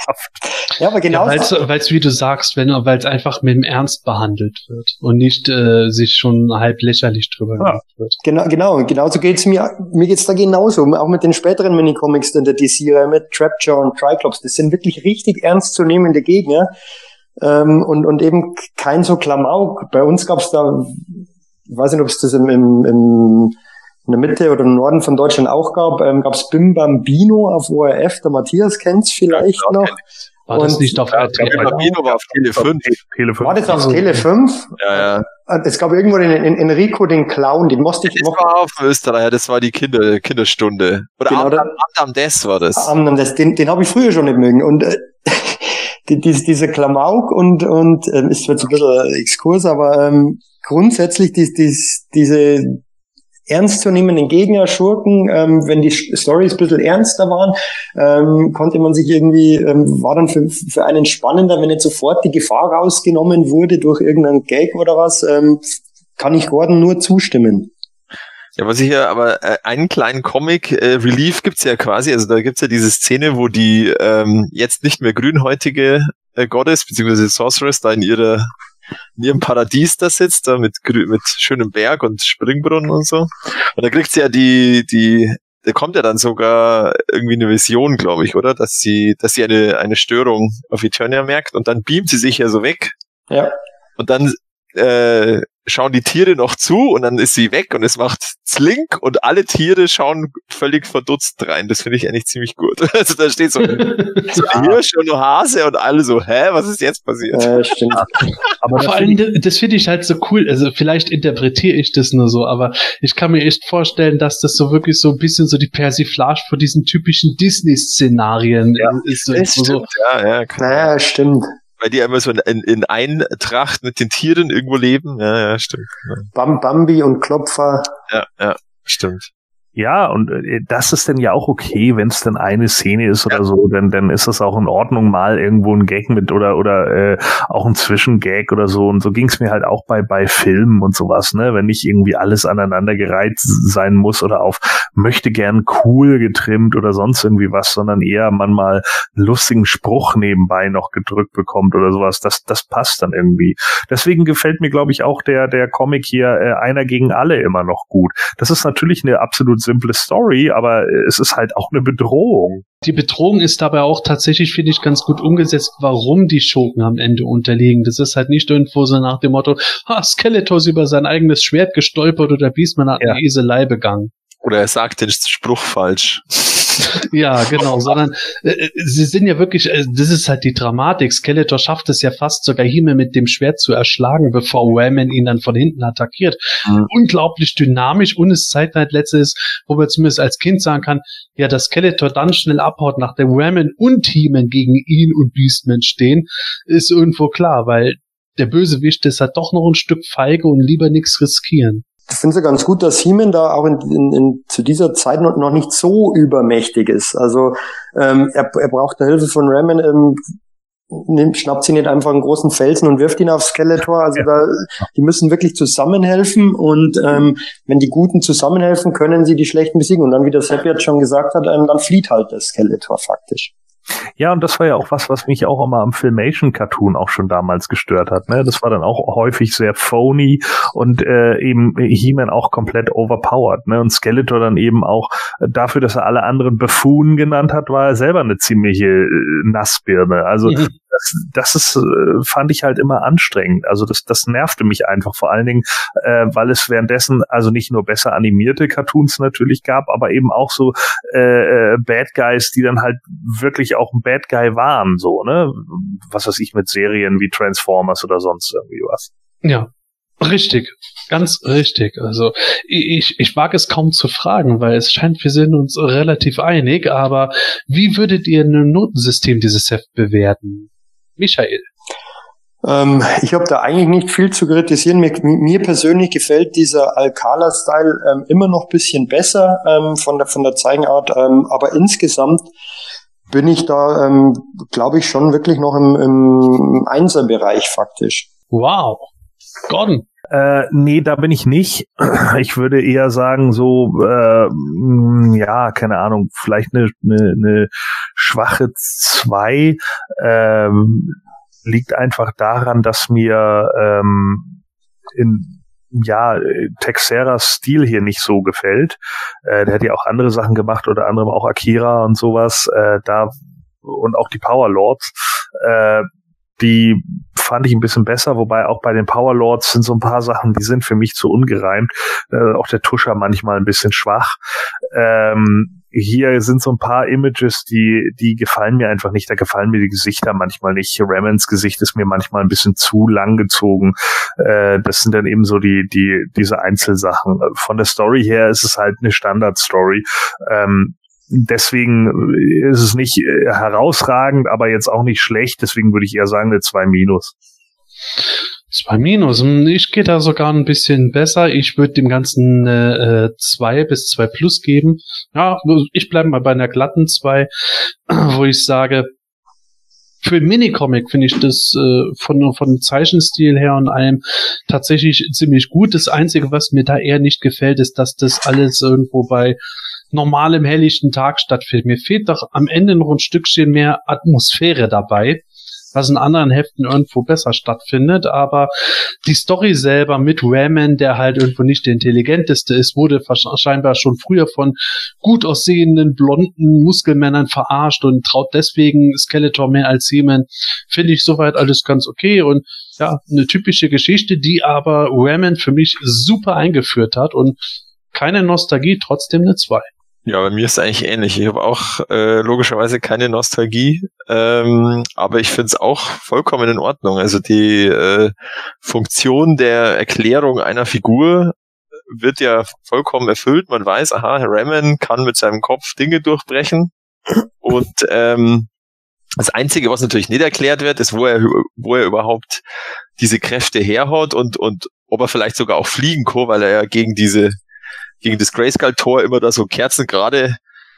Ja, aber genau. Ja, weil es, wie du sagst, wenn weil es einfach mit dem Ernst behandelt wird und nicht äh, sich schon halb lächerlich drüber Ja. gemacht wird. Genau, genau. Und genauso geht's mir. Mir geht's da genauso. Auch mit den späteren Minicomics in der Mit Trapjaw und Triclops. Das sind wirklich richtig ernstzunehmende Gegner. Ähm, und, und eben kein so Klamauk. Bei uns gab's da, ich weiß nicht, ob es das im, im, im, in der Mitte oder im Norden von Deutschland auch gab, ähm, gab's Bim Bambino auf ORF. Der Matthias kennt's vielleicht Ja, noch. War das Und- nicht auf Ja, RTL? Der Bambino war auf Tele 5. Tele 5. War das auf Tele 5? Ja, ja. Äh, Es gab irgendwo den, den Enrico, den Clown, den musste ich Das war auf Österreich, das war die Kinder, Kinderstunde. Oder Genau, Abend, am Des war das. Ähm, das, den, den habe ich früher schon nicht mögen. Und äh, die, die, diese Klamauk und, und ähm, ist jetzt ein bisschen Exkurs, aber ähm, grundsätzlich die, die, diese ernstzunehmenden Gegner, Schurken, ähm, wenn die Stories ein bisschen ernster waren, ähm, konnte man sich irgendwie, ähm, war dann für, für einen spannender, wenn jetzt sofort die Gefahr rausgenommen wurde durch irgendeinen Gag oder was, ähm, kann ich Gordon nur zustimmen. Ja, was ich ja, aber äh, einen kleinen Comic äh, Relief gibt's ja quasi, also da gibt's ja diese Szene, wo die ähm, jetzt nicht mehr grünhäutige äh, Goddess beziehungsweise Sorceress da in ihrer in ihrem Paradies da sitzt, da mit grü- mit schönem Berg und Springbrunnen und so. Und da kriegt sie ja die die da kommt ja dann sogar irgendwie eine Vision, glaube ich, oder, dass sie dass sie eine eine Störung auf Eternia merkt und dann beamt sie sich ja so weg Ja. und dann äh, schauen die Tiere noch zu und dann ist sie weg und es macht Slink und alle Tiere schauen völlig verdutzt rein. Das finde ich eigentlich ziemlich gut. Also da steht so ein so ein Hirsch und ein Hase und alle so, hä, was ist jetzt passiert? Äh, stimmt. Aber Vor allem, das, das finde ich halt so cool. Also vielleicht interpretiere ich das nur so, aber ich kann mir echt vorstellen, dass das so wirklich so ein bisschen so die Persiflage von diesen typischen Disney-Szenarien Ja, ist. So, Das so, stimmt, ja, ja, klar. Naja, stimmt. Weil die immer so in, in Eintracht mit den Tieren irgendwo leben. Ja, ja, stimmt. Bam, Bambi und Klopfer. Ja, ja, stimmt. Ja, und äh, das ist dann ja auch okay, wenn es dann eine Szene ist oder ja. so, dann, dann ist das auch in Ordnung, mal irgendwo ein Gag mit oder oder äh, auch ein Zwischengag oder so. Und so ging es mir halt auch bei bei Filmen und sowas, ne? Wenn nicht irgendwie alles aneinandergereiht sein muss oder auf möchte gern cool getrimmt oder sonst irgendwie was, sondern eher man mal einen lustigen Spruch nebenbei noch gedrückt bekommt oder sowas. Das, das passt dann irgendwie. Deswegen gefällt mir, glaube ich, auch der, der Comic hier äh, einer gegen alle immer noch gut. Das ist natürlich eine absolut simple Story, aber es ist halt auch eine Bedrohung. Die Bedrohung ist dabei auch tatsächlich, finde ich, ganz gut umgesetzt, warum die Schurken am Ende unterliegen. Das ist halt nicht irgendwo so nach dem Motto, ha, Skeletor ist über sein eigenes Schwert gestolpert oder Beastman hat ja. eine Eselei begangen. Oder er sagt den Spruch falsch. ja, genau, sondern äh, äh, sie sind ja wirklich, äh, das ist halt die Dramatik. Skeletor schafft es ja fast sogar Hime mit dem Schwert zu erschlagen, bevor Wayman ihn dann von hinten attackiert. Mhm. Unglaublich dynamisch und es zeigt halt letztes, wo man zumindest als Kind sagen kann, ja, dass Skeletor dann schnell abhaut, nach der Wayman und Heman gegen ihn und Beastman stehen, ist irgendwo klar, weil der Bösewicht ist halt doch noch ein Stück feige und lieber nichts riskieren ich finde es ja ganz gut, dass Siemen da auch in, in, in, zu dieser Zeit noch, nicht so übermächtig ist. Also ähm, er, er braucht da Hilfe von Ramen, ähm, nimmt, schnappt sie nicht einfach einen großen Felsen und wirft ihn aufs Skeletor. Also da, die müssen wirklich zusammenhelfen und ähm, wenn die Guten zusammenhelfen, können sie die Schlechten besiegen. Und dann, wie der Sepp jetzt schon gesagt hat, ähm, dann flieht halt das Skeletor faktisch. Ja, und das war ja auch was, was mich auch immer am Filmation-Cartoon auch schon damals gestört hat. Ne? Das war dann auch häufig sehr phony und äh, eben He-Man auch komplett overpowered. Ne? Und Skeletor dann eben auch dafür, dass er alle anderen Buffoon genannt hat, war er selber eine ziemliche äh, Nassbirne. Also mhm das, das ist, äh, fand ich halt immer anstrengend. Also das, das nervte mich einfach vor allen Dingen, äh, weil es währenddessen also nicht nur besser animierte Cartoons natürlich gab, aber eben auch so äh, äh, Bad Guys, die dann halt wirklich auch ein Bad Guy waren, so, ne? Was weiß ich mit Serien wie Transformers oder sonst irgendwie was. Ja, Richtig, ganz richtig. Also ich, ich wage es kaum zu fragen, weil es scheint, wir sind uns relativ einig, aber wie würdet ihr ein Notensystem dieses Heft bewerten? Michael. Ähm, ich habe da eigentlich nicht viel zu kritisieren. Mir, mir persönlich gefällt dieser Alcala-Style ähm, immer noch bisschen besser ähm, von der von der Zeichenart, ähm, aber insgesamt bin ich da, ähm, glaube ich, schon wirklich noch im, im Einser-Bereich faktisch. Wow, Gordon. Äh, nee, da bin ich nicht. Ich würde eher sagen, so, äh, ja, keine Ahnung, vielleicht eine, eine, eine schwache zwei ähm, liegt einfach daran, dass mir ähm, in ja, Texeras Stil hier nicht so gefällt. Äh, der hat ja auch andere Sachen gemacht, unter anderem auch Akira und sowas. Äh, da und auch die Power Lords. Äh, die fand ich ein bisschen besser, wobei auch bei den Power Lords sind so ein paar Sachen, die sind für mich zu ungereimt. Äh, auch der Tuscher manchmal ein bisschen schwach. Ähm, hier sind so ein paar Images, die, die gefallen mir einfach nicht. Da gefallen mir die Gesichter manchmal nicht. Ramans Gesicht ist mir manchmal ein bisschen zu lang gezogen. Äh, das sind dann eben so die, die, diese Einzelsachen. Von der Story her ist es halt eine Standard-Story. Ähm, deswegen ist es nicht äh, herausragend, aber jetzt auch nicht schlecht. Deswegen würde ich eher sagen, eine 2 minus. 2 minus. Hm, ich gehe da sogar ein bisschen besser. Ich würde dem Ganzen äh, 2 bis 2 plus geben. Ja, ich bleibe mal bei einer glatten 2, wo ich sage, für Minicomic finde ich das äh, von, von Zeichenstil her und allem tatsächlich ziemlich gut. Das Einzige, was mir da eher nicht gefällt, ist, dass das alles irgendwo bei normalem helllichten Tag stattfindet. Mir fehlt doch am Ende noch ein Stückchen mehr Atmosphäre dabei, was in anderen Heften irgendwo besser stattfindet. Aber die Story selber mit Raman, der halt irgendwo nicht der intelligenteste ist, wurde scheinbar schon früher von gut aussehenden, blonden Muskelmännern verarscht und traut deswegen Skeletor mehr als Seaman. Finde ich soweit alles ganz okay und ja, eine typische Geschichte, die aber Raman für mich super eingeführt hat und keine Nostalgie, trotzdem eine 2. Ja, bei mir ist es eigentlich ähnlich. Ich habe auch äh, logischerweise keine Nostalgie, ähm, aber ich finde es auch vollkommen in Ordnung. Also die äh, Funktion der Erklärung einer Figur wird ja vollkommen erfüllt. Man weiß, aha, Herr Raman kann mit seinem Kopf Dinge durchbrechen. Und ähm, das Einzige, was natürlich nicht erklärt wird, ist, wo er, wo er überhaupt diese Kräfte herhaut und, und ob er vielleicht sogar auch fliegen kann, weil er ja gegen diese gegen das Grayskull-Tor immer da so Kerzen gerade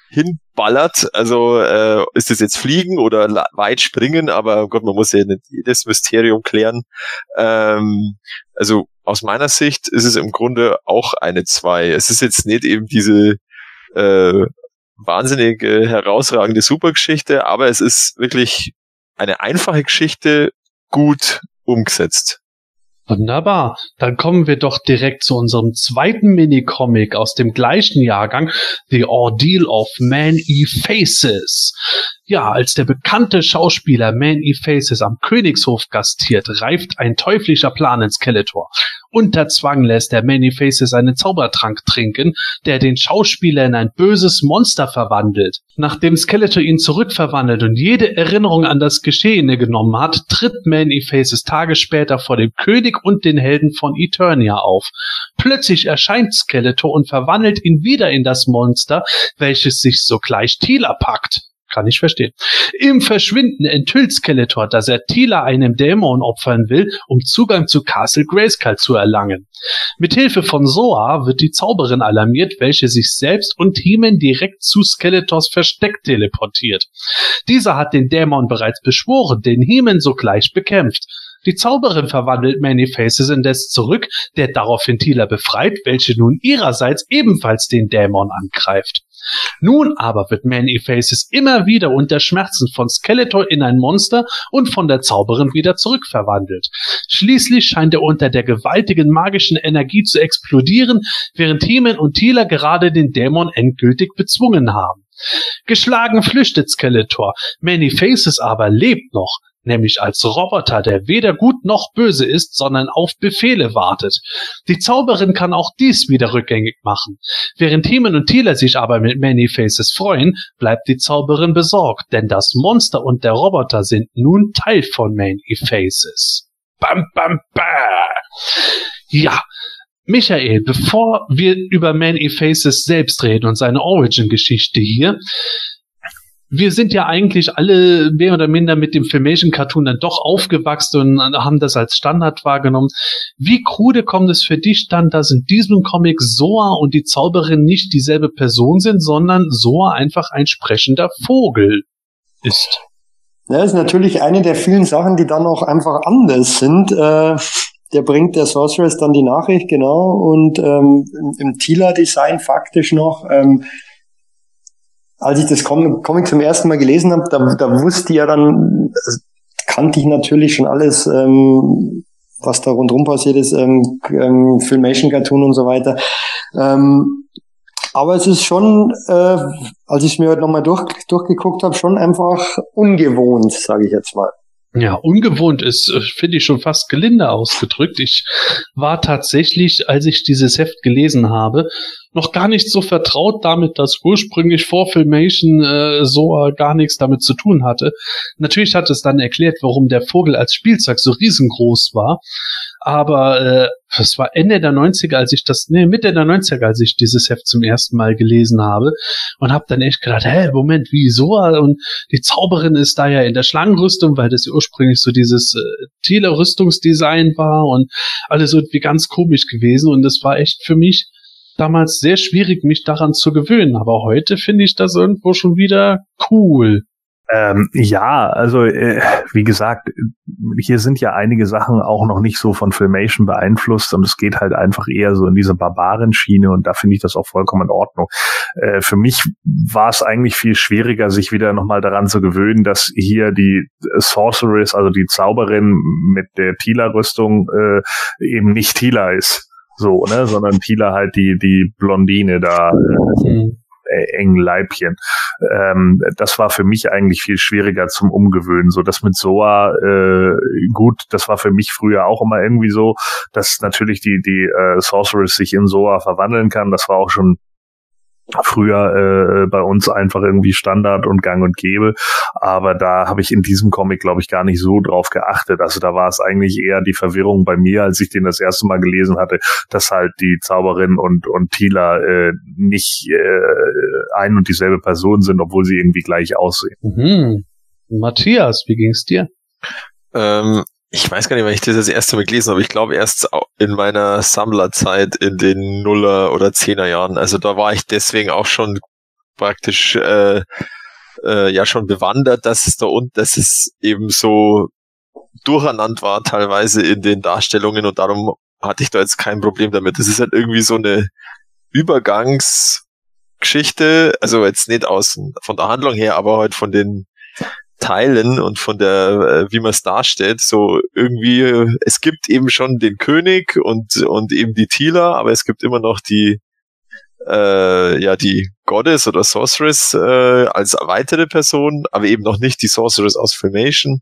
hinballert. Also äh, ist das jetzt Fliegen oder weit springen, aber Gott, man muss ja nicht jedes Mysterium klären. Ähm, also aus meiner Sicht ist es im Grunde auch eine 2. Es ist jetzt nicht eben diese äh, wahnsinnige, herausragende Supergeschichte, aber es ist wirklich eine einfache Geschichte gut umgesetzt. Wunderbar. Dann kommen wir doch direkt zu unserem zweiten Minicomic aus dem gleichen Jahrgang, The Ordeal of Man-E Faces. Ja, als der bekannte Schauspieler Man-E Faces am Königshof gastiert, reift ein teuflischer Plan in Skeletor. Unter Zwang lässt der Man-E Faces einen Zaubertrank trinken, der den Schauspieler in ein böses Monster verwandelt. Nachdem Skeletor ihn zurückverwandelt und jede Erinnerung an das Geschehene genommen hat, tritt Man-E Faces Tage später vor dem König und den Helden von Eternia auf. Plötzlich erscheint Skeletor und verwandelt ihn wieder in das Monster, welches sich sogleich Tila packt. Kann ich verstehen. Im Verschwinden enthüllt Skeletor, dass er Tila einem Dämon opfern will, um Zugang zu Castle Grayskull zu erlangen. Mithilfe von Soa wird die Zauberin alarmiert, welche sich selbst und Hemen direkt zu Skeletors Versteck teleportiert. Dieser hat den Dämon bereits beschworen, den Hemen sogleich bekämpft. Die Zauberin verwandelt Many Faces indes zurück, der daraufhin Tila befreit, welche nun ihrerseits ebenfalls den Dämon angreift. Nun aber wird Many Faces immer wieder unter Schmerzen von Skeletor in ein Monster und von der Zauberin wieder zurückverwandelt. Schließlich scheint er unter der gewaltigen magischen Energie zu explodieren, während Hemen und Tila gerade den Dämon endgültig bezwungen haben. Geschlagen flüchtet Skeletor, Many Faces aber lebt noch, nämlich als Roboter, der weder gut noch böse ist, sondern auf Befehle wartet. Die Zauberin kann auch dies wieder rückgängig machen. Während Hemen und Tila sich aber mit Many Faces freuen, bleibt die Zauberin besorgt, denn das Monster und der Roboter sind nun Teil von Many Faces. Bam, bam, bam. Ja, Michael, bevor wir über Many Faces selbst reden und seine Origin-Geschichte hier, wir sind ja eigentlich alle mehr oder minder mit dem Filmation Cartoon dann doch aufgewachsen und haben das als Standard wahrgenommen. Wie krude kommt es für dich dann, dass in diesem Comic Soa und die Zauberin nicht dieselbe Person sind, sondern Soa einfach ein sprechender Vogel ist? Ja, ist natürlich eine der vielen Sachen, die dann auch einfach anders sind. Äh, der bringt der Sorceress dann die Nachricht, genau, und ähm, im, im Tila-Design faktisch noch. Ähm, als ich das Comic zum ersten Mal gelesen habe, da, da wusste ich ja dann, kannte ich natürlich schon alles, ähm, was da rundherum passiert ist, ähm, ähm, Filmation Cartoon und so weiter. Ähm, aber es ist schon, äh, als ich es mir heute nochmal durch, durchgeguckt habe, schon einfach ungewohnt, sage ich jetzt mal. Ja, ungewohnt ist, äh, finde ich schon fast gelinde ausgedrückt. Ich war tatsächlich, als ich dieses Heft gelesen habe, noch gar nicht so vertraut damit, dass ursprünglich vor Filmation äh, so gar nichts damit zu tun hatte. Natürlich hat es dann erklärt, warum der Vogel als Spielzeug so riesengroß war aber äh, es war Ende der 90er, als ich das, nee, Mitte der 90er, als ich dieses Heft zum ersten Mal gelesen habe und habe dann echt gedacht, hä, Moment, wieso? Und die Zauberin ist da ja in der Schlangenrüstung, weil das ja ursprünglich so dieses äh, Thiele-Rüstungsdesign war und alles irgendwie ganz komisch gewesen und das war echt für mich damals sehr schwierig, mich daran zu gewöhnen, aber heute finde ich das irgendwo schon wieder cool. Ähm, ja, also äh, wie gesagt, hier sind ja einige Sachen auch noch nicht so von Filmation beeinflusst und es geht halt einfach eher so in diese Barbarenschiene und da finde ich das auch vollkommen in Ordnung. Äh, für mich war es eigentlich viel schwieriger, sich wieder nochmal daran zu gewöhnen, dass hier die Sorceress, also die Zauberin mit der Tila-Rüstung äh, eben nicht Tila ist. So, ne, sondern Tila halt die, die Blondine da. Äh, mhm engen Leibchen. Ähm, das war für mich eigentlich viel schwieriger zum Umgewöhnen. So das mit Soa, äh, gut, das war für mich früher auch immer irgendwie so, dass natürlich die, die äh, Sorceress sich in Soa verwandeln kann. Das war auch schon früher äh, bei uns einfach irgendwie Standard und Gang und Gäbe. Aber da habe ich in diesem Comic, glaube ich, gar nicht so drauf geachtet. Also da war es eigentlich eher die Verwirrung bei mir, als ich den das erste Mal gelesen hatte, dass halt die Zauberin und, und Tila äh, nicht äh, ein und dieselbe Person sind, obwohl sie irgendwie gleich aussehen. Mhm. Matthias, wie ging's dir? Ähm, ich weiß gar nicht, wann ich das das erste Mal gelesen habe. Ich glaube erst in meiner Sammlerzeit in den Nuller oder Zehner Jahren. Also da war ich deswegen auch schon praktisch äh, äh, ja schon bewandert, dass es da und dass es eben so durcheinander war teilweise in den Darstellungen und darum hatte ich da jetzt kein Problem damit. Das ist halt irgendwie so eine Übergangsgeschichte, also jetzt nicht aus von der Handlung her, aber halt von den Teilen und von der, äh, wie man es darstellt, so irgendwie, es gibt eben schon den König und, und eben die Tila, aber es gibt immer noch die, äh, ja, die Goddess oder Sorceress äh, als weitere Person, aber eben noch nicht die Sorceress aus Filmation.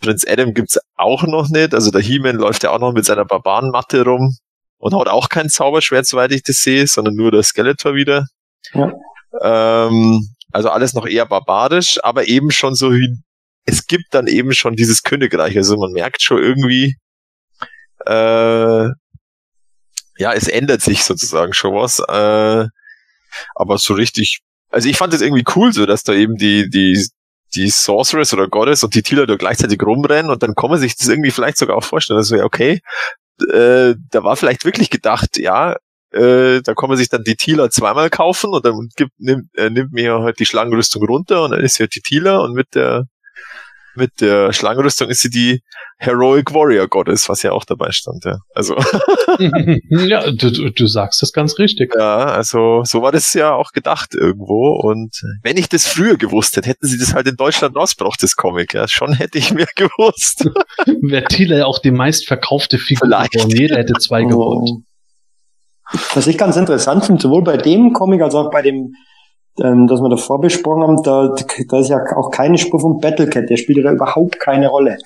Prinz Adam gibt's auch noch nicht, also der He-Man läuft ja auch noch mit seiner Barbarenmatte rum und hat auch kein Zauberschwert, soweit ich das sehe, sondern nur der Skeletor wieder. Ja. Ähm, also alles noch eher barbarisch, aber eben schon so es gibt dann eben schon dieses Königreich. Also man merkt schon irgendwie, äh, ja, es ändert sich sozusagen schon was. Äh, aber so richtig, also ich fand es irgendwie cool so, dass da eben die, die, die Sorceress oder Goddess und die Tila da gleichzeitig rumrennen und dann kann man sich das irgendwie vielleicht sogar auch vorstellen. Also ja, okay, äh, da war vielleicht wirklich gedacht, ja, äh, da kann man sich dann die Tila zweimal kaufen und dann gibt, nimmt, äh, nimmt mir halt die Schlangenrüstung runter und dann ist ja die Tila und mit der mit der Schlangenrüstung ist sie die Heroic Warrior Goddess, was ja auch dabei stand, ja. Also. ja, du, du sagst das ganz richtig. Ja, also so war das ja auch gedacht irgendwo. Und wenn ich das früher gewusst hätte, hätten sie das halt in Deutschland rausgebracht, das Comic. Ja, schon hätte ich mehr gewusst. Wäre Thiele ja auch die meistverkaufte Figur geworden. Jeder hätte zwei gewonnen. Was ich ganz interessant finde, sowohl bei dem Comic als auch bei dem, ähm, das wir davor besprochen haben, da, da ist ja auch keine Spur von Battlecat, der spielt ja da überhaupt keine Rolle.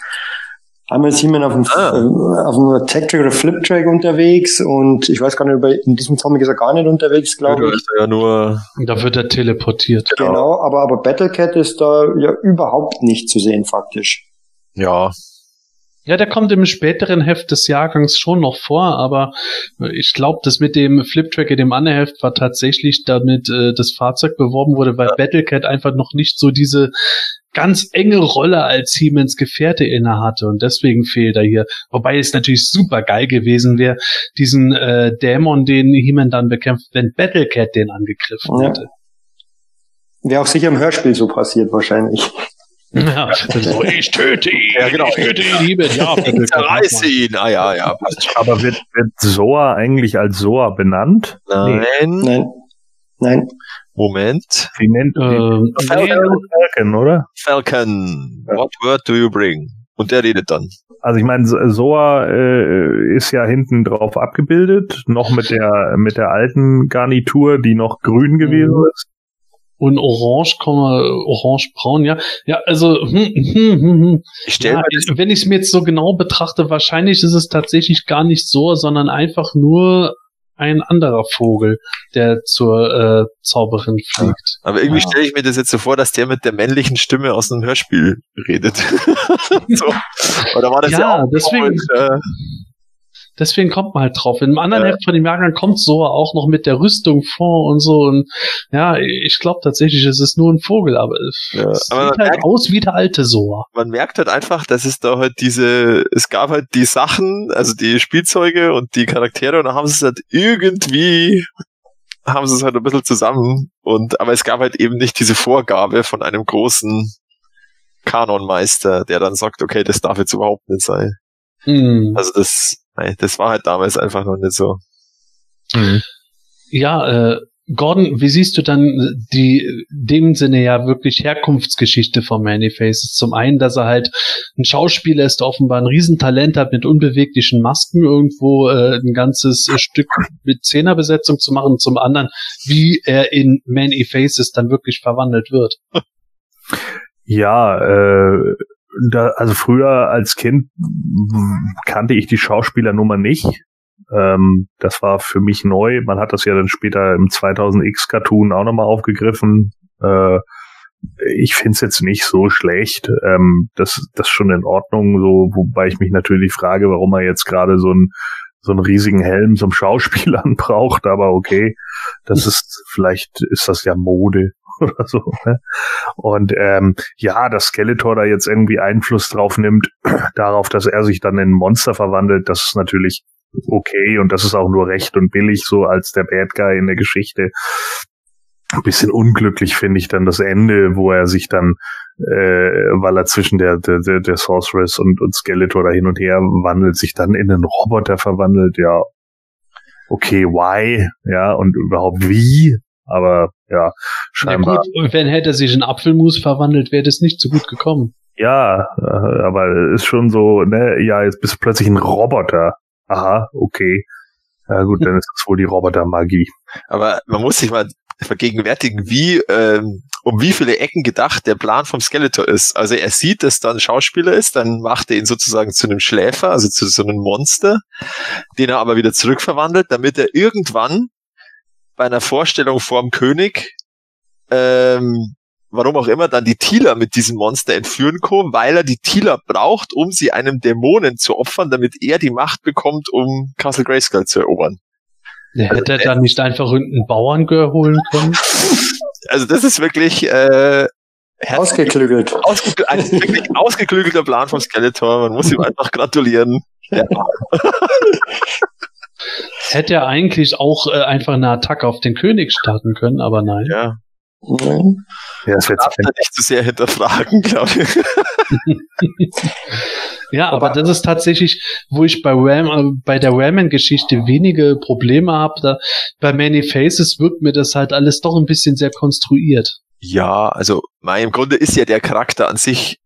Einmal ist jemand auf dem, ah. äh, auf dem Tech-Track oder Flip-Track unterwegs und ich weiß gar nicht, in diesem Comic ist er gar nicht unterwegs, glaube ich. Ja, nur da wird er teleportiert. Genau, aber, aber Battlecat ist da ja überhaupt nicht zu sehen, faktisch. Ja, ja, der kommt im späteren Heft des Jahrgangs schon noch vor, aber ich glaube, das mit dem Fliptrack in dem anderen Heft war tatsächlich, damit äh, das Fahrzeug beworben wurde, weil ja. Battlecat einfach noch nicht so diese ganz enge Rolle als Siemens Gefährte inne hatte und deswegen fehlt er hier. Wobei es natürlich super geil gewesen wäre, diesen äh, Dämon, den He-Man dann bekämpft, wenn Battlecat den angegriffen ja. hätte. Wäre auch sicher im Hörspiel so passiert wahrscheinlich. Ja, so, ich töte ihn, ja, genau. ich töte ihn, liebe, ja, ich zerreiße ihn. Ah ja, ja. Aber wird, wird Soa eigentlich als Soa benannt? Nein. Nein. Nein. Moment. Wie nennt äh, Falcon, Falcon, oder? Falcon. What word do you bring? Und der redet dann. Also ich meine, Soa äh, ist ja hinten drauf abgebildet, noch mit der mit der alten Garnitur, die noch grün gewesen mhm. ist und orange, orange-braun, ja. Ja, also hm, hm, hm, hm. Ich stell ja, wenn ich es mir jetzt so genau betrachte, wahrscheinlich ist es tatsächlich gar nicht so, sondern einfach nur ein anderer Vogel, der zur äh, Zauberin fliegt. Aber irgendwie ja. stelle ich mir das jetzt so vor, dass der mit der männlichen Stimme aus einem Hörspiel redet. so. Oder war das ja, ja auch deswegen, mit, äh, Deswegen kommt man halt drauf. In einem anderen ja. Heft von dem Jahrgang kommt so auch noch mit der Rüstung vor und so. Und ja, ich glaube tatsächlich, es ist nur ein Vogel, aber ja. es aber sieht halt merkt, aus wie der alte Soa. Man merkt halt einfach, dass es da halt diese, es gab halt die Sachen, also die Spielzeuge und die Charaktere und da haben sie es halt irgendwie haben sie es halt ein bisschen zusammen und aber es gab halt eben nicht diese Vorgabe von einem großen Kanonmeister, der dann sagt, okay, das darf jetzt überhaupt nicht sein. Hm. Also das das war halt damals einfach noch nicht so. Mhm. Ja, äh, Gordon, wie siehst du dann die, dem Sinne ja wirklich Herkunftsgeschichte von Many Faces? Zum einen, dass er halt ein Schauspieler ist, der offenbar ein Riesentalent hat, mit unbeweglichen Masken irgendwo äh, ein ganzes äh, Stück mit Zehnerbesetzung zu machen. Zum anderen, wie er in Many Faces dann wirklich verwandelt wird. Ja, äh, da, also früher als Kind kannte ich die Schauspielernummer nicht. Ähm, das war für mich neu. Man hat das ja dann später im 2000X Cartoon auch nochmal aufgegriffen. Äh, ich finde es jetzt nicht so schlecht. Ähm, das, das ist schon in Ordnung, so, wobei ich mich natürlich frage, warum er jetzt gerade so ein so einen riesigen Helm zum Schauspielern braucht, aber okay, das ist, vielleicht ist das ja Mode. oder so. Ne? Und ähm, ja, dass Skeletor da jetzt irgendwie Einfluss drauf nimmt, darauf, dass er sich dann in ein Monster verwandelt, das ist natürlich okay und das ist auch nur recht und billig so als der Bad Guy in der Geschichte. Ein bisschen unglücklich finde ich dann das Ende, wo er sich dann, äh, weil er zwischen der, der, der Sorceress und, und Skeletor da hin und her wandelt, sich dann in einen Roboter verwandelt, ja. Okay, why? Ja, und überhaupt wie? Aber ja, scheinbar. Ja gut, wenn hätte er sich in Apfelmus verwandelt, wäre das nicht so gut gekommen. Ja, äh, aber ist schon so, ne, ja, jetzt bist du plötzlich ein Roboter. Aha, okay. Ja gut, dann ist das wohl die Roboter-Magie. Aber man muss sich mal vergegenwärtigen, wie ähm, um wie viele Ecken gedacht der Plan vom Skeletor ist. Also er sieht, dass da ein Schauspieler ist, dann macht er ihn sozusagen zu einem Schläfer, also zu so einem Monster, den er aber wieder zurückverwandelt, damit er irgendwann bei einer Vorstellung vorm König ähm, warum auch immer, dann die Tila mit diesem Monster entführen kann, weil er die Tila braucht, um sie einem Dämonen zu opfern, damit er die Macht bekommt, um Castle Grayskull zu erobern. Ja, hätte er dann nicht einfach irgendeinen Bauerngör holen können? Also das ist wirklich äh, ausgeklügelt. Ausge ein wirklich ausgeklügelter Plan vom Skeletor. Man muss ihm einfach gratulieren. Ja. Hätte er eigentlich auch äh, einfach eine Attacke auf den König starten können, aber nein. Ja. Mhm. Ja, das wird sich nicht zu sehr hinterfragen, glaube ich. ja, aber, aber, das ist tatsächlich, wo ich bei Ram, äh, bei der Ramen-Geschichte wenige Probleme habe. Da, bei Many Faces wirkt mir das halt alles doch ein bisschen sehr konstruiert. Ja, also mein, im Grunde ist ja der Charakter an sich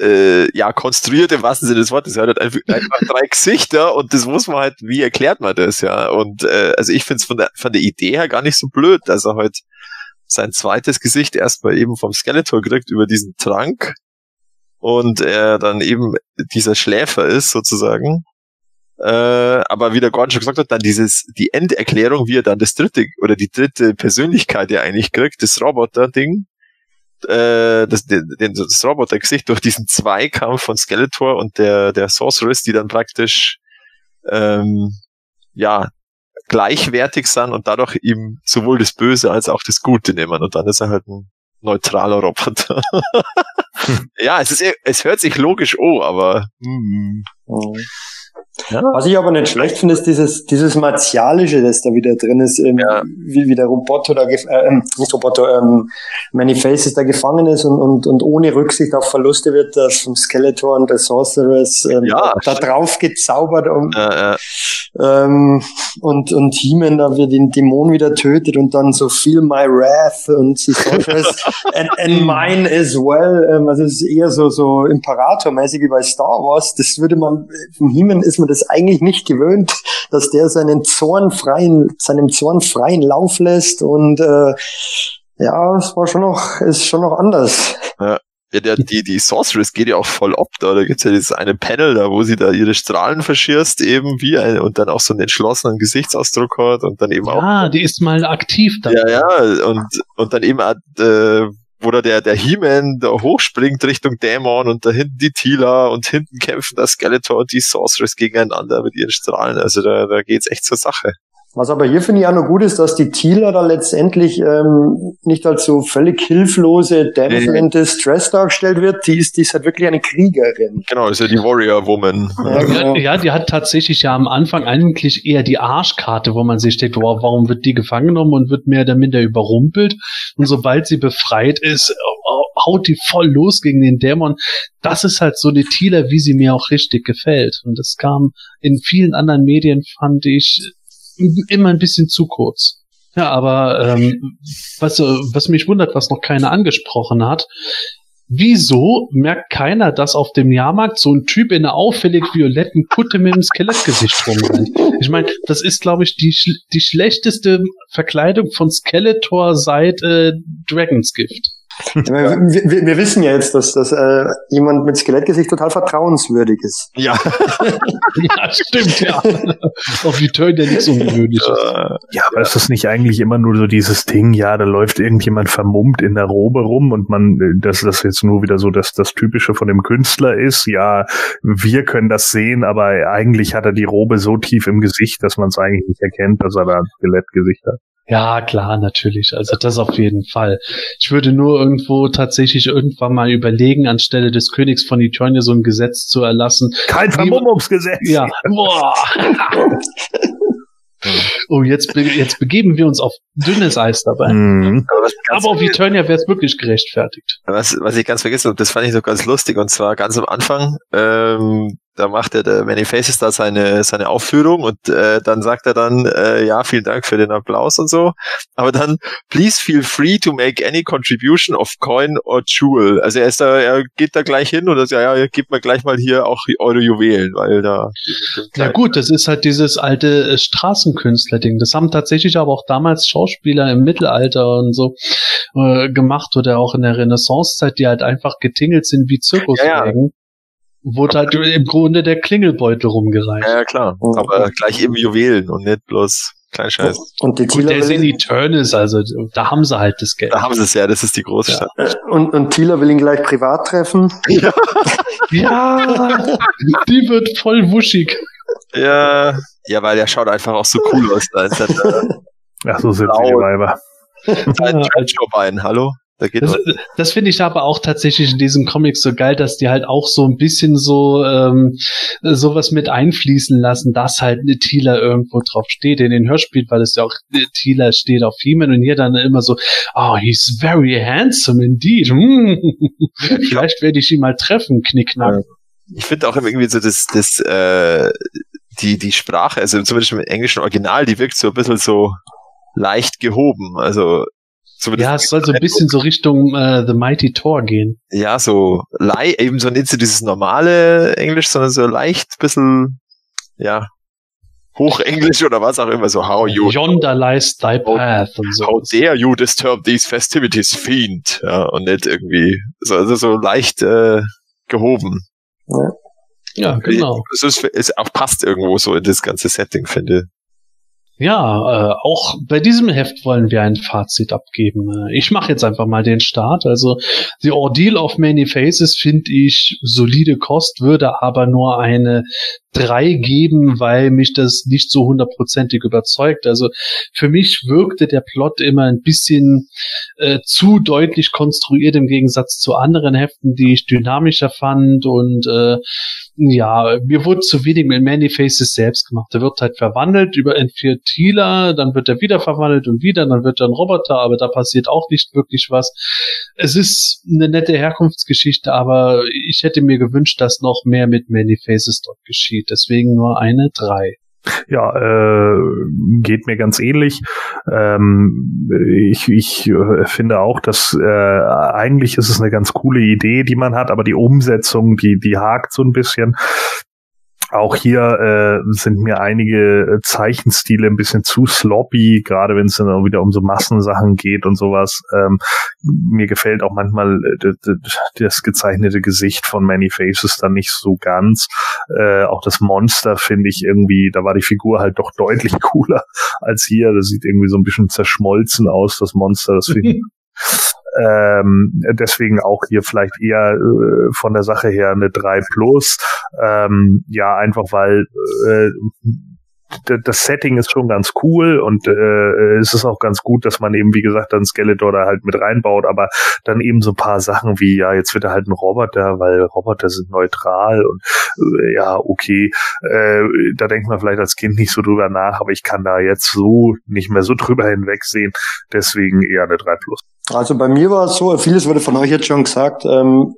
äh, ja konstruiert im wahrsten Sinne des Wortes. Er hat halt einfach, einfach drei Gesichter und das muss man halt, wie erklärt man das, ja? Und äh, also ich finde es von der von der Idee her gar nicht so blöd, dass er halt sein zweites Gesicht erstmal eben vom Skeletor kriegt über diesen Trank und er dann eben dieser Schläfer ist sozusagen. Äh, aber wie der Gordon schon gesagt hat, dann dieses, die Enderklärung, wie er dann das dritte oder die dritte Persönlichkeit ja eigentlich kriegt, das Roboter-Ding, äh, das, den, das Roboter-Gesicht durch diesen Zweikampf von Skeletor und der, der Sorceress, die dann praktisch ähm, ja gleichwertig sind und dadurch ihm sowohl das Böse als auch das Gute nehmen. Und dann ist er halt ein neutraler Roboter. ja, es ist, es hört sich logisch oh, aber. Mm. Ja. Was ich aber nicht schlecht finde, ist dieses, dieses Martialische, das da wieder drin ist, ähm, ja. wie, wie der Roboter da, äh, ähm, nicht Roboter, ähm, Many Faces da gefangen ist und, und, und ohne Rücksicht auf Verluste wird das vom Skeletor und der Sorceress ähm, ja, da, da drauf gezaubert und, ja, ähm, und, und He-Man da wird den Dämon wieder tötet und dann so feel my wrath und die Sorceress and, and mine as well, ähm, also es ist eher so, so Imperator-mäßig wie bei Star Wars, das würde man, vom He-Man ist man das eigentlich nicht gewöhnt, dass der seinen Zorn freien, seinem Zorn freien Lauf lässt und äh, ja, es war schon noch, ist schon noch anders. Ja. Ja, der, die, die Sorceress geht ja auch voll ob da. Da gibt's ja dieses eine Panel da, wo sie da ihre Strahlen verschirst, eben wie ein, und dann auch so einen entschlossenen Gesichtsausdruck hat und dann eben ja, auch. Ja, die ist mal aktiv dann. Ja, ja, und, und dann eben, äh, wo da der, der He-Man da hochspringt Richtung Dämon und da hinten die Tila und hinten kämpfen das Skeletor und die Sorceress gegeneinander mit ihren Strahlen. Also da, da geht's echt zur Sache. Was aber hier finde ich auch noch gut ist, dass die Thieler da letztendlich ähm, nicht als so völlig hilflose Damsel in Distress dargestellt wird. Die ist, die ist halt wirklich eine Kriegerin. Genau, ist ja die Warrior Woman. Ja, genau. ja, die hat tatsächlich ja am Anfang eigentlich eher die Arschkarte, wo man sich denkt, wow, warum wird die gefangen genommen und wird mehr oder minder überrumpelt. Und sobald sie befreit ist, haut die voll los gegen den Dämon. Das ist halt so eine Thieler, wie sie mir auch richtig gefällt. Und das kam in vielen anderen Medien, fand ich, immer ein bisschen zu kurz. Ja, aber ähm, was, was mich wundert, was noch keiner angesprochen hat, wieso merkt keiner, dass auf dem Jahrmarkt so ein Typ in einer auffällig violetten Kutte mit einem Skelettgesicht rumrennt? Ich meine, das ist, glaube ich, die, die schlechteste Verkleidung von Skeletor seit äh, Dragon's Gift wir, wir, wir, wissen ja jetzt, dass, dass äh, jemand mit Skelettgesicht total vertrauenswürdig ist. Ja. ja, stimmt, ja. Auf Return ja nichts Ungewöhnliches. Ja, aber ist das nicht eigentlich immer nur so dieses Ding, ja, da läuft irgendjemand vermummt in der Robe rum und man, dass das jetzt nur wieder so dass das Typische von dem Künstler ist, ja, wir können das sehen, aber eigentlich hat er die Robe so tief im Gesicht, dass man es eigentlich nicht erkennt, dass er da ein Skelettgesicht hat. Ja, klar, natürlich. Also das auf jeden Fall. Ich würde nur irgendwo tatsächlich irgendwann mal überlegen, anstelle des Königs von Eternia so ein Gesetz zu erlassen. Kein Vermummungsgesetz. Ja. Boah. oh, jetzt, be jetzt begeben wir uns auf dünnes Eis dabei. Mhm. Aber, Aber auf Eternia wäre es wirklich gerechtfertigt. was, was ich ganz vergessen habe, das fand ich so ganz lustig, und zwar ganz am Anfang, ähm, da macht er der Many Faces da seine, seine Aufführung und äh, dann sagt er dann, äh, ja, vielen Dank für den Applaus und so. Aber dann, please feel free to make any contribution of coin or jewel. Also er ist da, er geht da gleich hin und sagt, ja, ja, gebt mir gleich mal hier auch eure Juwelen, weil da. Ja gut, das ist halt dieses alte äh, Straßenkünstler-Ding. Das haben tatsächlich aber auch damals Schauspieler im Mittelalter und so äh, gemacht oder auch in der Renaissancezeit, die halt einfach getingelt sind wie Zirkuswägen. Wurde halt im Grunde der Klingelbeutel rumgereicht. Ja, ja, klar. Mhm. Aber gleich eben Juwelen und nicht bloß Kleinscheiß. Und die Gut, der ist in will, Eternals, also da haben sie halt das Geld. Da haben sie es ja, das ist die Großstadt. äh, und, und Thieler will ihn gleich privat treffen. Ja, die wird voll wuschig. Ja, ja, weil der schaut einfach auch so cool aus. Da ist halt, Ach, so sind die. Weiber. ein Ja, Trenchcoat-Bein, hallo? Da geht Das, das finde ich aber auch tatsächlich in diesen Comics so geil, dass die halt auch so ein bisschen so ähm, sowas mit einfließen lassen, dass halt eine Thieler irgendwo drauf steht in den Hörspielen, weil es ja auch äh, Thieler steht auf He-Man und hier dann immer so, oh, he's very handsome indeed. Hm. Vielleicht werde ich ihn mal treffen, Knickknack. Ich finde auch irgendwie so, das, das, äh, die, die Sprache, also zumindest im englischen Original, die wirkt so ein bisschen so leicht gehoben. Also, zumindest Ja, es soll so ein bisschen so Richtung äh, The Mighty Thor gehen. ja, so eben so nicht so dieses normale Englisch, sondern so leicht bisschen, ja, Hochenglisch oder was auch immer, so how you, Yonder lies thy path und so. how dare you disturb these festivities, fiend, ja, und nicht irgendwie, so, also so leicht, äh, gehoben. Ja, genau. Es ist, es auch passt irgendwo so in das ganze Setting, finde Ja, äh, auch bei diesem Heft wollen wir ein Fazit abgeben. Äh, Ich mache jetzt einfach mal den Start. Also The Ordeal of Many Faces finde ich solide Kost, würde aber nur eine 3 geben, weil mich das nicht so hundertprozentig überzeugt. Also für mich wirkte der Plot immer ein bisschen äh, zu deutlich konstruiert im Gegensatz zu anderen Heften, die ich dynamischer fand und äh, ja, mir wurde zu wenig mit Many Faces selbst gemacht. Der wird halt verwandelt über N4 Thieler, dann wird er wieder verwandelt und wieder, dann wird er ein Roboter, aber da passiert auch nicht wirklich was. Es ist eine nette Herkunftsgeschichte, aber ich hätte mir gewünscht, dass noch mehr mit Many Faces dort geschieht. Deswegen nur eine 3. Ja, äh, geht mir ganz ähnlich. Ähm, ich ich äh, finde auch, dass äh, eigentlich ist es eine ganz coole Idee, die man hat, aber die Umsetzung, die die hakt so ein bisschen. Auch hier äh, sind mir einige äh, Zeichenstile ein bisschen zu sloppy, gerade wenn es dann auch wieder um so Massensachen geht und sowas. Ähm, mir gefällt auch manchmal äh, das gezeichnete Gesicht von Many Faces dann nicht so ganz. Äh, auch das Monster finde ich irgendwie, da war die Figur halt doch deutlich cooler als hier. Das sieht irgendwie so ein bisschen zerschmolzen aus, das Monster. Das finde ich ähm, deswegen auch hier vielleicht eher äh, von der Sache her eine 3 plus. Ähm, ja, einfach weil äh, das Setting ist schon ganz cool und äh, es ist auch ganz gut, dass man eben, wie gesagt, dann Skeletor da halt mit reinbaut, aber dann eben so ein paar Sachen wie, ja, jetzt wird er halt ein Roboter, weil Roboter sind neutral und äh, ja, okay, äh, da denkt man vielleicht als Kind nicht so drüber nach, aber ich kann da jetzt so nicht mehr so drüber hinwegsehen, deswegen eher eine 3 plus. Also bei mir war es so, vieles wurde von euch jetzt schon gesagt, ähm,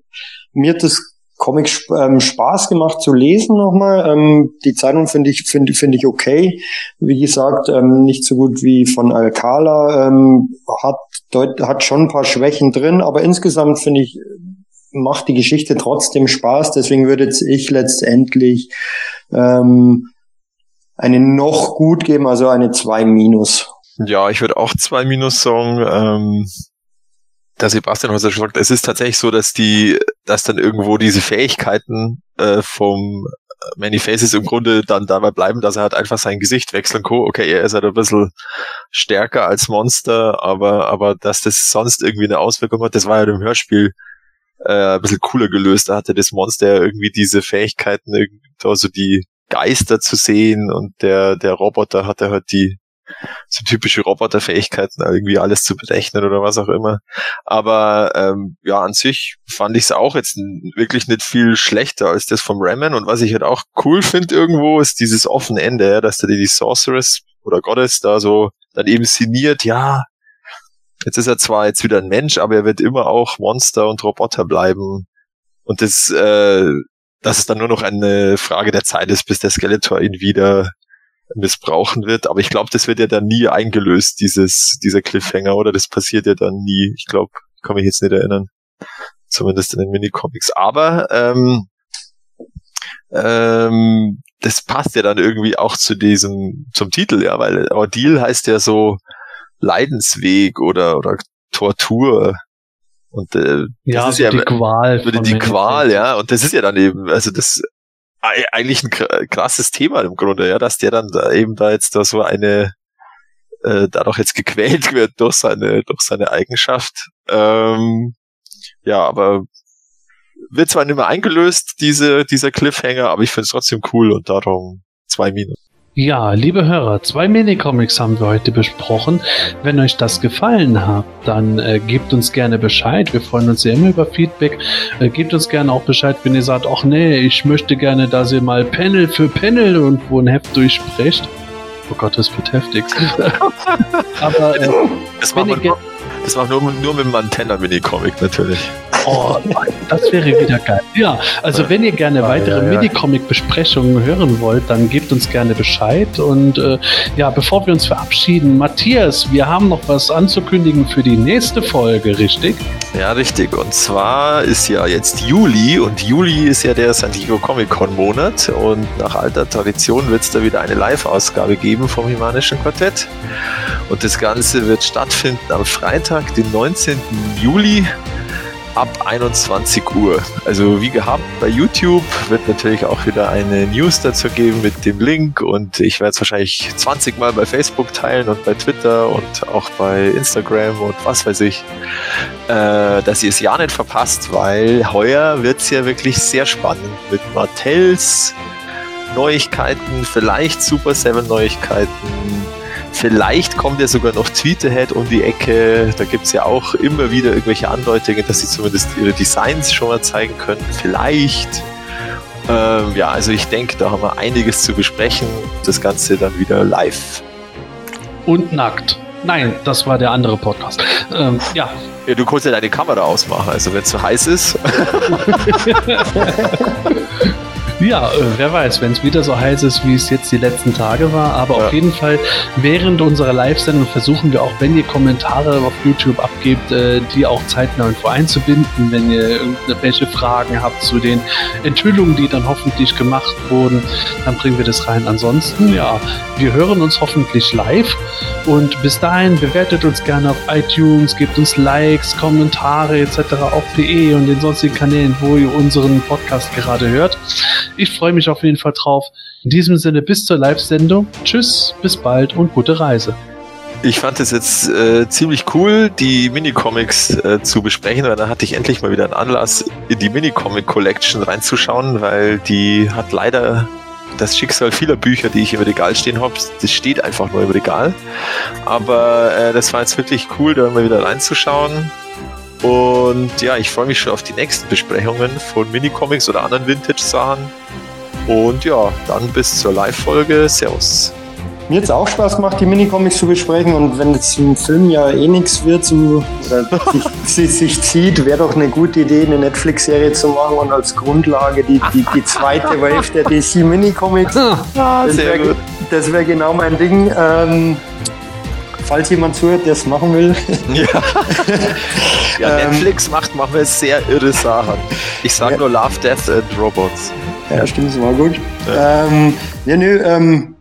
mir hat das Comic sp- ähm, Spaß gemacht zu lesen nochmal. Ähm, die Zeitung finde ich, finde finde ich okay. Wie gesagt, ähm, nicht so gut wie von Alcala, ähm, hat, deut hat schon ein paar Schwächen drin, aber insgesamt finde ich, macht die Geschichte trotzdem Spaß. Deswegen würde ich letztendlich ähm, eine noch gut geben, also eine 2 minus. Ja, ich würde auch zwei Minus sagen. Ähm, der Sebastian hat ja gesagt, es ist tatsächlich so, dass die, dass dann irgendwo diese Fähigkeiten äh, vom Many Faces im Grunde dann dabei bleiben, dass er halt einfach sein Gesicht wechseln kann. Okay, er ist halt ein bisschen stärker als Monster, aber, aber dass das sonst irgendwie eine Auswirkung hat, das war ja im Hörspiel äh, ein bisschen cooler gelöst. Da hatte das Monster ja irgendwie diese Fähigkeiten, also die Geister zu sehen und der, der Roboter hatte halt die so typische Roboterfähigkeiten, irgendwie alles zu berechnen oder was auch immer. Aber ähm, ja, an sich fand ich es auch jetzt wirklich nicht viel schlechter als das vom Ramen. Und was ich halt auch cool finde irgendwo, ist dieses offene Ende, dass da die Sorceress oder Goddess da so dann eben sinniert, ja, jetzt ist er zwar jetzt wieder ein Mensch, aber er wird immer auch Monster und Roboter bleiben. Und das, äh, dass es dann nur noch eine Frage der Zeit ist, bis der Skeletor ihn wieder missbrauchen wird. Aber ich glaube, das wird ja dann nie eingelöst, dieses, dieser Cliffhanger, oder das passiert ja dann nie. Ich glaube, kann mich jetzt nicht erinnern. Zumindest in den Minicomics. Aber ähm, ähm, das passt ja dann irgendwie auch zu diesem, zum Titel, ja, weil Ordeal heißt ja so Leidensweg oder, oder Tortur. Und äh, ja, das ist ja die Qual. würde die Qual, ja. Und das ist ja dann eben, also das eigentlich ein krasses Thema im Grunde, ja, dass der dann da eben da jetzt da so eine äh, dadurch jetzt gequält wird durch seine durch seine Eigenschaft. Ähm, ja, aber wird zwar nicht mehr eingelöst, diese, dieser Cliffhanger, aber ich finde es trotzdem cool und darum zwei Minus. Ja, liebe Hörer, zwei Minicomics haben wir heute besprochen. Wenn euch das gefallen hat, dann äh, gebt uns gerne Bescheid. Wir freuen uns sehr immer über Feedback. Äh, gebt uns gerne auch Bescheid, wenn ihr sagt, ach nee, ich möchte gerne, dass ihr mal Panel für Panel irgendwo ein Heft durchsprecht. Oh Gott, das wird heftig. Aber äh, das machen wir das machen nur, nur mit dem Antenna-Minicomic natürlich. Oh, das wäre wieder geil. Ja, also wenn ihr gerne weitere ja, ja. Minicomic-Besprechungen hören wollt, dann gebt uns gerne Bescheid. Und äh, ja, bevor wir uns verabschieden, Matthias, wir haben noch was anzukündigen für die nächste Folge, richtig? Ja, richtig. Und zwar ist ja jetzt Juli und Juli ist ja der San Diego Comic Con Monat und nach alter Tradition wird es da wieder eine Live-Ausgabe geben vom Himanischen Quartett. Und das Ganze wird stattfinden am Freitag, den 19. Juli ab 21 Uhr. Also wie gehabt bei YouTube wird natürlich auch wieder eine News dazu geben mit dem Link und ich werde es wahrscheinlich 20 Mal bei Facebook teilen und bei Twitter und auch bei Instagram und was weiß ich, äh, dass ihr es ja nicht verpasst, weil heuer wird es ja wirklich sehr spannend mit Martells Neuigkeiten, vielleicht Super 7 Neuigkeiten, Vielleicht kommt ja sogar noch Tweeterhead um die Ecke. Da gibt es ja auch immer wieder irgendwelche Andeutungen, dass sie zumindest ihre Designs schon mal zeigen können. Vielleicht. Ähm, ja, also ich denke, da haben wir einiges zu besprechen. Das Ganze dann wieder live. Und nackt. Nein, das war der andere Podcast. Ähm, ja. ja. Du kannst ja deine Kamera ausmachen, also wenn es zu heiß ist. Ja, äh, wer weiß, wenn es wieder so heiß ist, wie es jetzt die letzten Tage war. Aber ja. auf jeden Fall, während unserer Live-Sendung versuchen wir auch, wenn ihr Kommentare auf YouTube abgebt, äh, die auch zeitnah irgendwo einzubinden, wenn ihr irgendwelche Fragen habt zu den Enthüllungen, die dann hoffentlich gemacht wurden, dann bringen wir das rein. Ansonsten, ja, wir hören uns hoffentlich live. Und bis dahin bewertet uns gerne auf iTunes, gebt uns Likes, Kommentare etc. auf PE und den sonstigen Kanälen, wo ihr unseren Podcast gerade hört. Ich freue mich auf jeden Fall drauf. In diesem Sinne bis zur Live-Sendung. Tschüss, bis bald und gute Reise. Ich fand es jetzt äh, ziemlich cool, die Minicomics äh, zu besprechen, weil dann hatte ich endlich mal wieder einen Anlass, in die Minicomic Collection reinzuschauen, weil die hat leider das Schicksal vieler Bücher, die ich im Regal stehen habe. Das steht einfach nur im Regal. Aber äh, das war jetzt wirklich cool, da mal wieder reinzuschauen. Und ja, ich freue mich schon auf die nächsten Besprechungen von Minicomics oder anderen Vintage-Sachen. Und ja, dann bis zur Live-Folge. Servus. Mir hat es auch Spaß gemacht, die Minicomics zu besprechen. Und wenn jetzt im Film ja eh nichts wird so, oder sich, sich, zieht, wäre doch eine gute Idee, eine Netflix-Serie zu machen und als Grundlage die, die, die zweite Wave der DC Minicomics. Ah, das wäre wär genau mein Ding. Ähm, falls jemand zuhört, der es machen will. Ja. ja ähm, Netflix macht manchmal sehr irre Sachen. Ich sage ja. nur Love, Death and Robots. Ja, stimmt, das war gut. Ja, ähm, ja nö, ähm,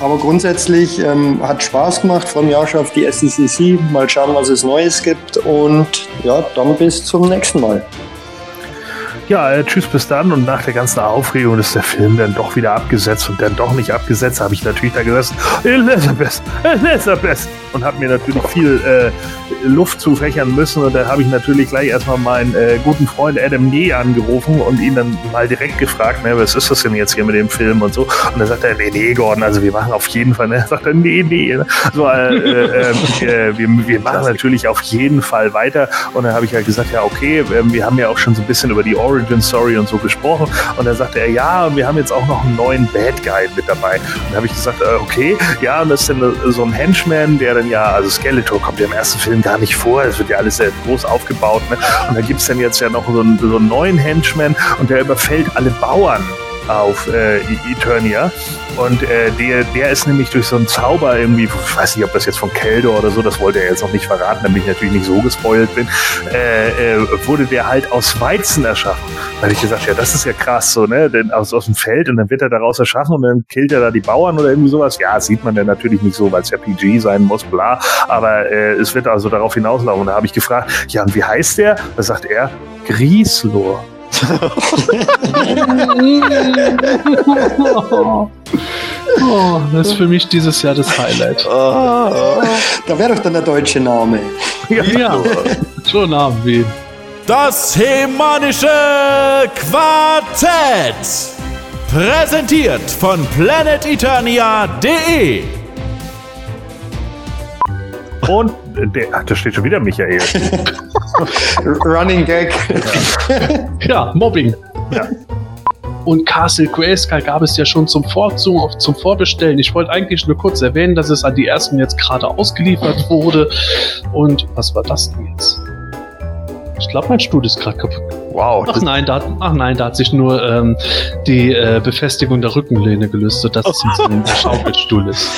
aber grundsätzlich ähm, hat Spaß gemacht. Freue mich auch schon auf die SCCC. Mal schauen, was es Neues gibt. Und ja, dann bis zum nächsten Mal. Ja, äh, tschüss, bis dann. Und nach der ganzen Aufregung ist der Film dann doch wieder abgesetzt und dann doch nicht abgesetzt, habe ich natürlich da gesessen, Elizabeth, Elizabeth. Und habe mir natürlich viel äh, Luft zufächern müssen. Und dann habe ich natürlich gleich erstmal meinen äh, guten Freund Adam Nee angerufen und ihn dann mal direkt gefragt, ne, was ist das denn jetzt hier mit dem Film und so. Und dann sagt er, nee, nee, Gordon, also wir machen auf jeden Fall, ne, sagt er, nee, nee. So, äh, äh, äh, wir, wir machen natürlich auf jeden Fall weiter. Und dann habe ich halt gesagt, ja, okay, ähm, wir haben ja auch schon so ein bisschen über die Origin Story und so gesprochen. Und dann sagte er, ja, und wir haben jetzt auch noch einen neuen Bad Guy mit dabei. Und dann habe ich gesagt, äh, okay, ja, und das ist dann so ein Henchman, der dann ja, also Skeletor kommt ja im ersten Film gar nicht vor. Es wird ja alles sehr groß aufgebaut. Ne? Und da gibt es dann jetzt ja noch so einen, so einen neuen Henchman und der überfällt alle Bauern auf äh, Eternia. Und äh, der, der ist nämlich durch so einen Zauber irgendwie, ich weiß nicht, ob das jetzt von Keldor oder so, das wollte er jetzt noch nicht verraten, damit ich natürlich nicht so gespoilt bin, äh, äh, wurde der halt aus Weizen erschaffen. Da habe ich gesagt, ja, das ist ja krass so, ne? Denn aus, aus dem Feld und dann wird er daraus erschaffen und dann killt er da die Bauern oder irgendwie sowas. Ja, sieht man dann natürlich nicht so, weil es ja PG sein muss, bla. Aber äh, es wird also darauf hinauslaufen. Und da habe ich gefragt, ja, und wie heißt der? Da sagt er, Grieslor. oh, das ist für mich dieses Jahr das Highlight. Da wäre doch dann der deutsche Name. Ja, so Namen wie. Das Hemanische Quartett. Präsentiert von planeteternia.de. Und der, ach, da steht schon wieder Michael. Running Gag. Ja, Mobbing. Ja. Und Castle Grayskull gab es ja schon zum, Vor zum, Vorbestellen. Ich wollte eigentlich nur kurz erwähnen, dass es an die ersten jetzt gerade ausgeliefert wurde. Und was war das denn jetzt? Ich glaube, mein Stuhl ist gerade kaputt. Wow. Ach nein, da, hat- ach nein, da hat sich nur ähm, die äh, Befestigung der Rückenlehne gelöst, sodass es ein, Schaukelstuhl ist.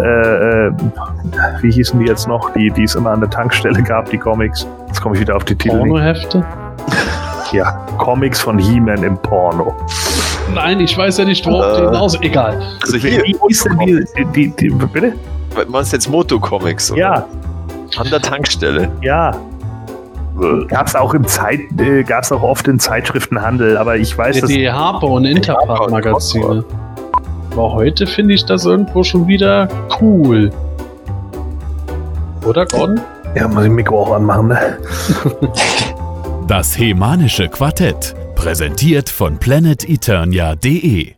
Äh, äh, wie hießen die jetzt noch, die, die es immer an der Tankstelle gab, die Comics? Jetzt komme ich wieder auf die Titel. nicht. Pornohefte? Ja, Comics von He-Man im Porno. Nein, ich weiß ja nicht, worauf Äh. die hinaus. Egal. Also hier, Wie hieß denn die, die, die, die bitte? meinst du jetzt Moto-Comics? oder? Ja, An der Tankstelle. ja. Gab es auch im Zeit, äh, gab's auch oft im Zeitschriftenhandel, aber ich weiß, dass die Harper und Interpart Magazine. Aber heute finde ich das irgendwo schon wieder cool. Oder Gordon? ja, muss ich Mikro auch anmachen, ne? Das Hemanische Quartett. Präsentiert von planeteternia.de.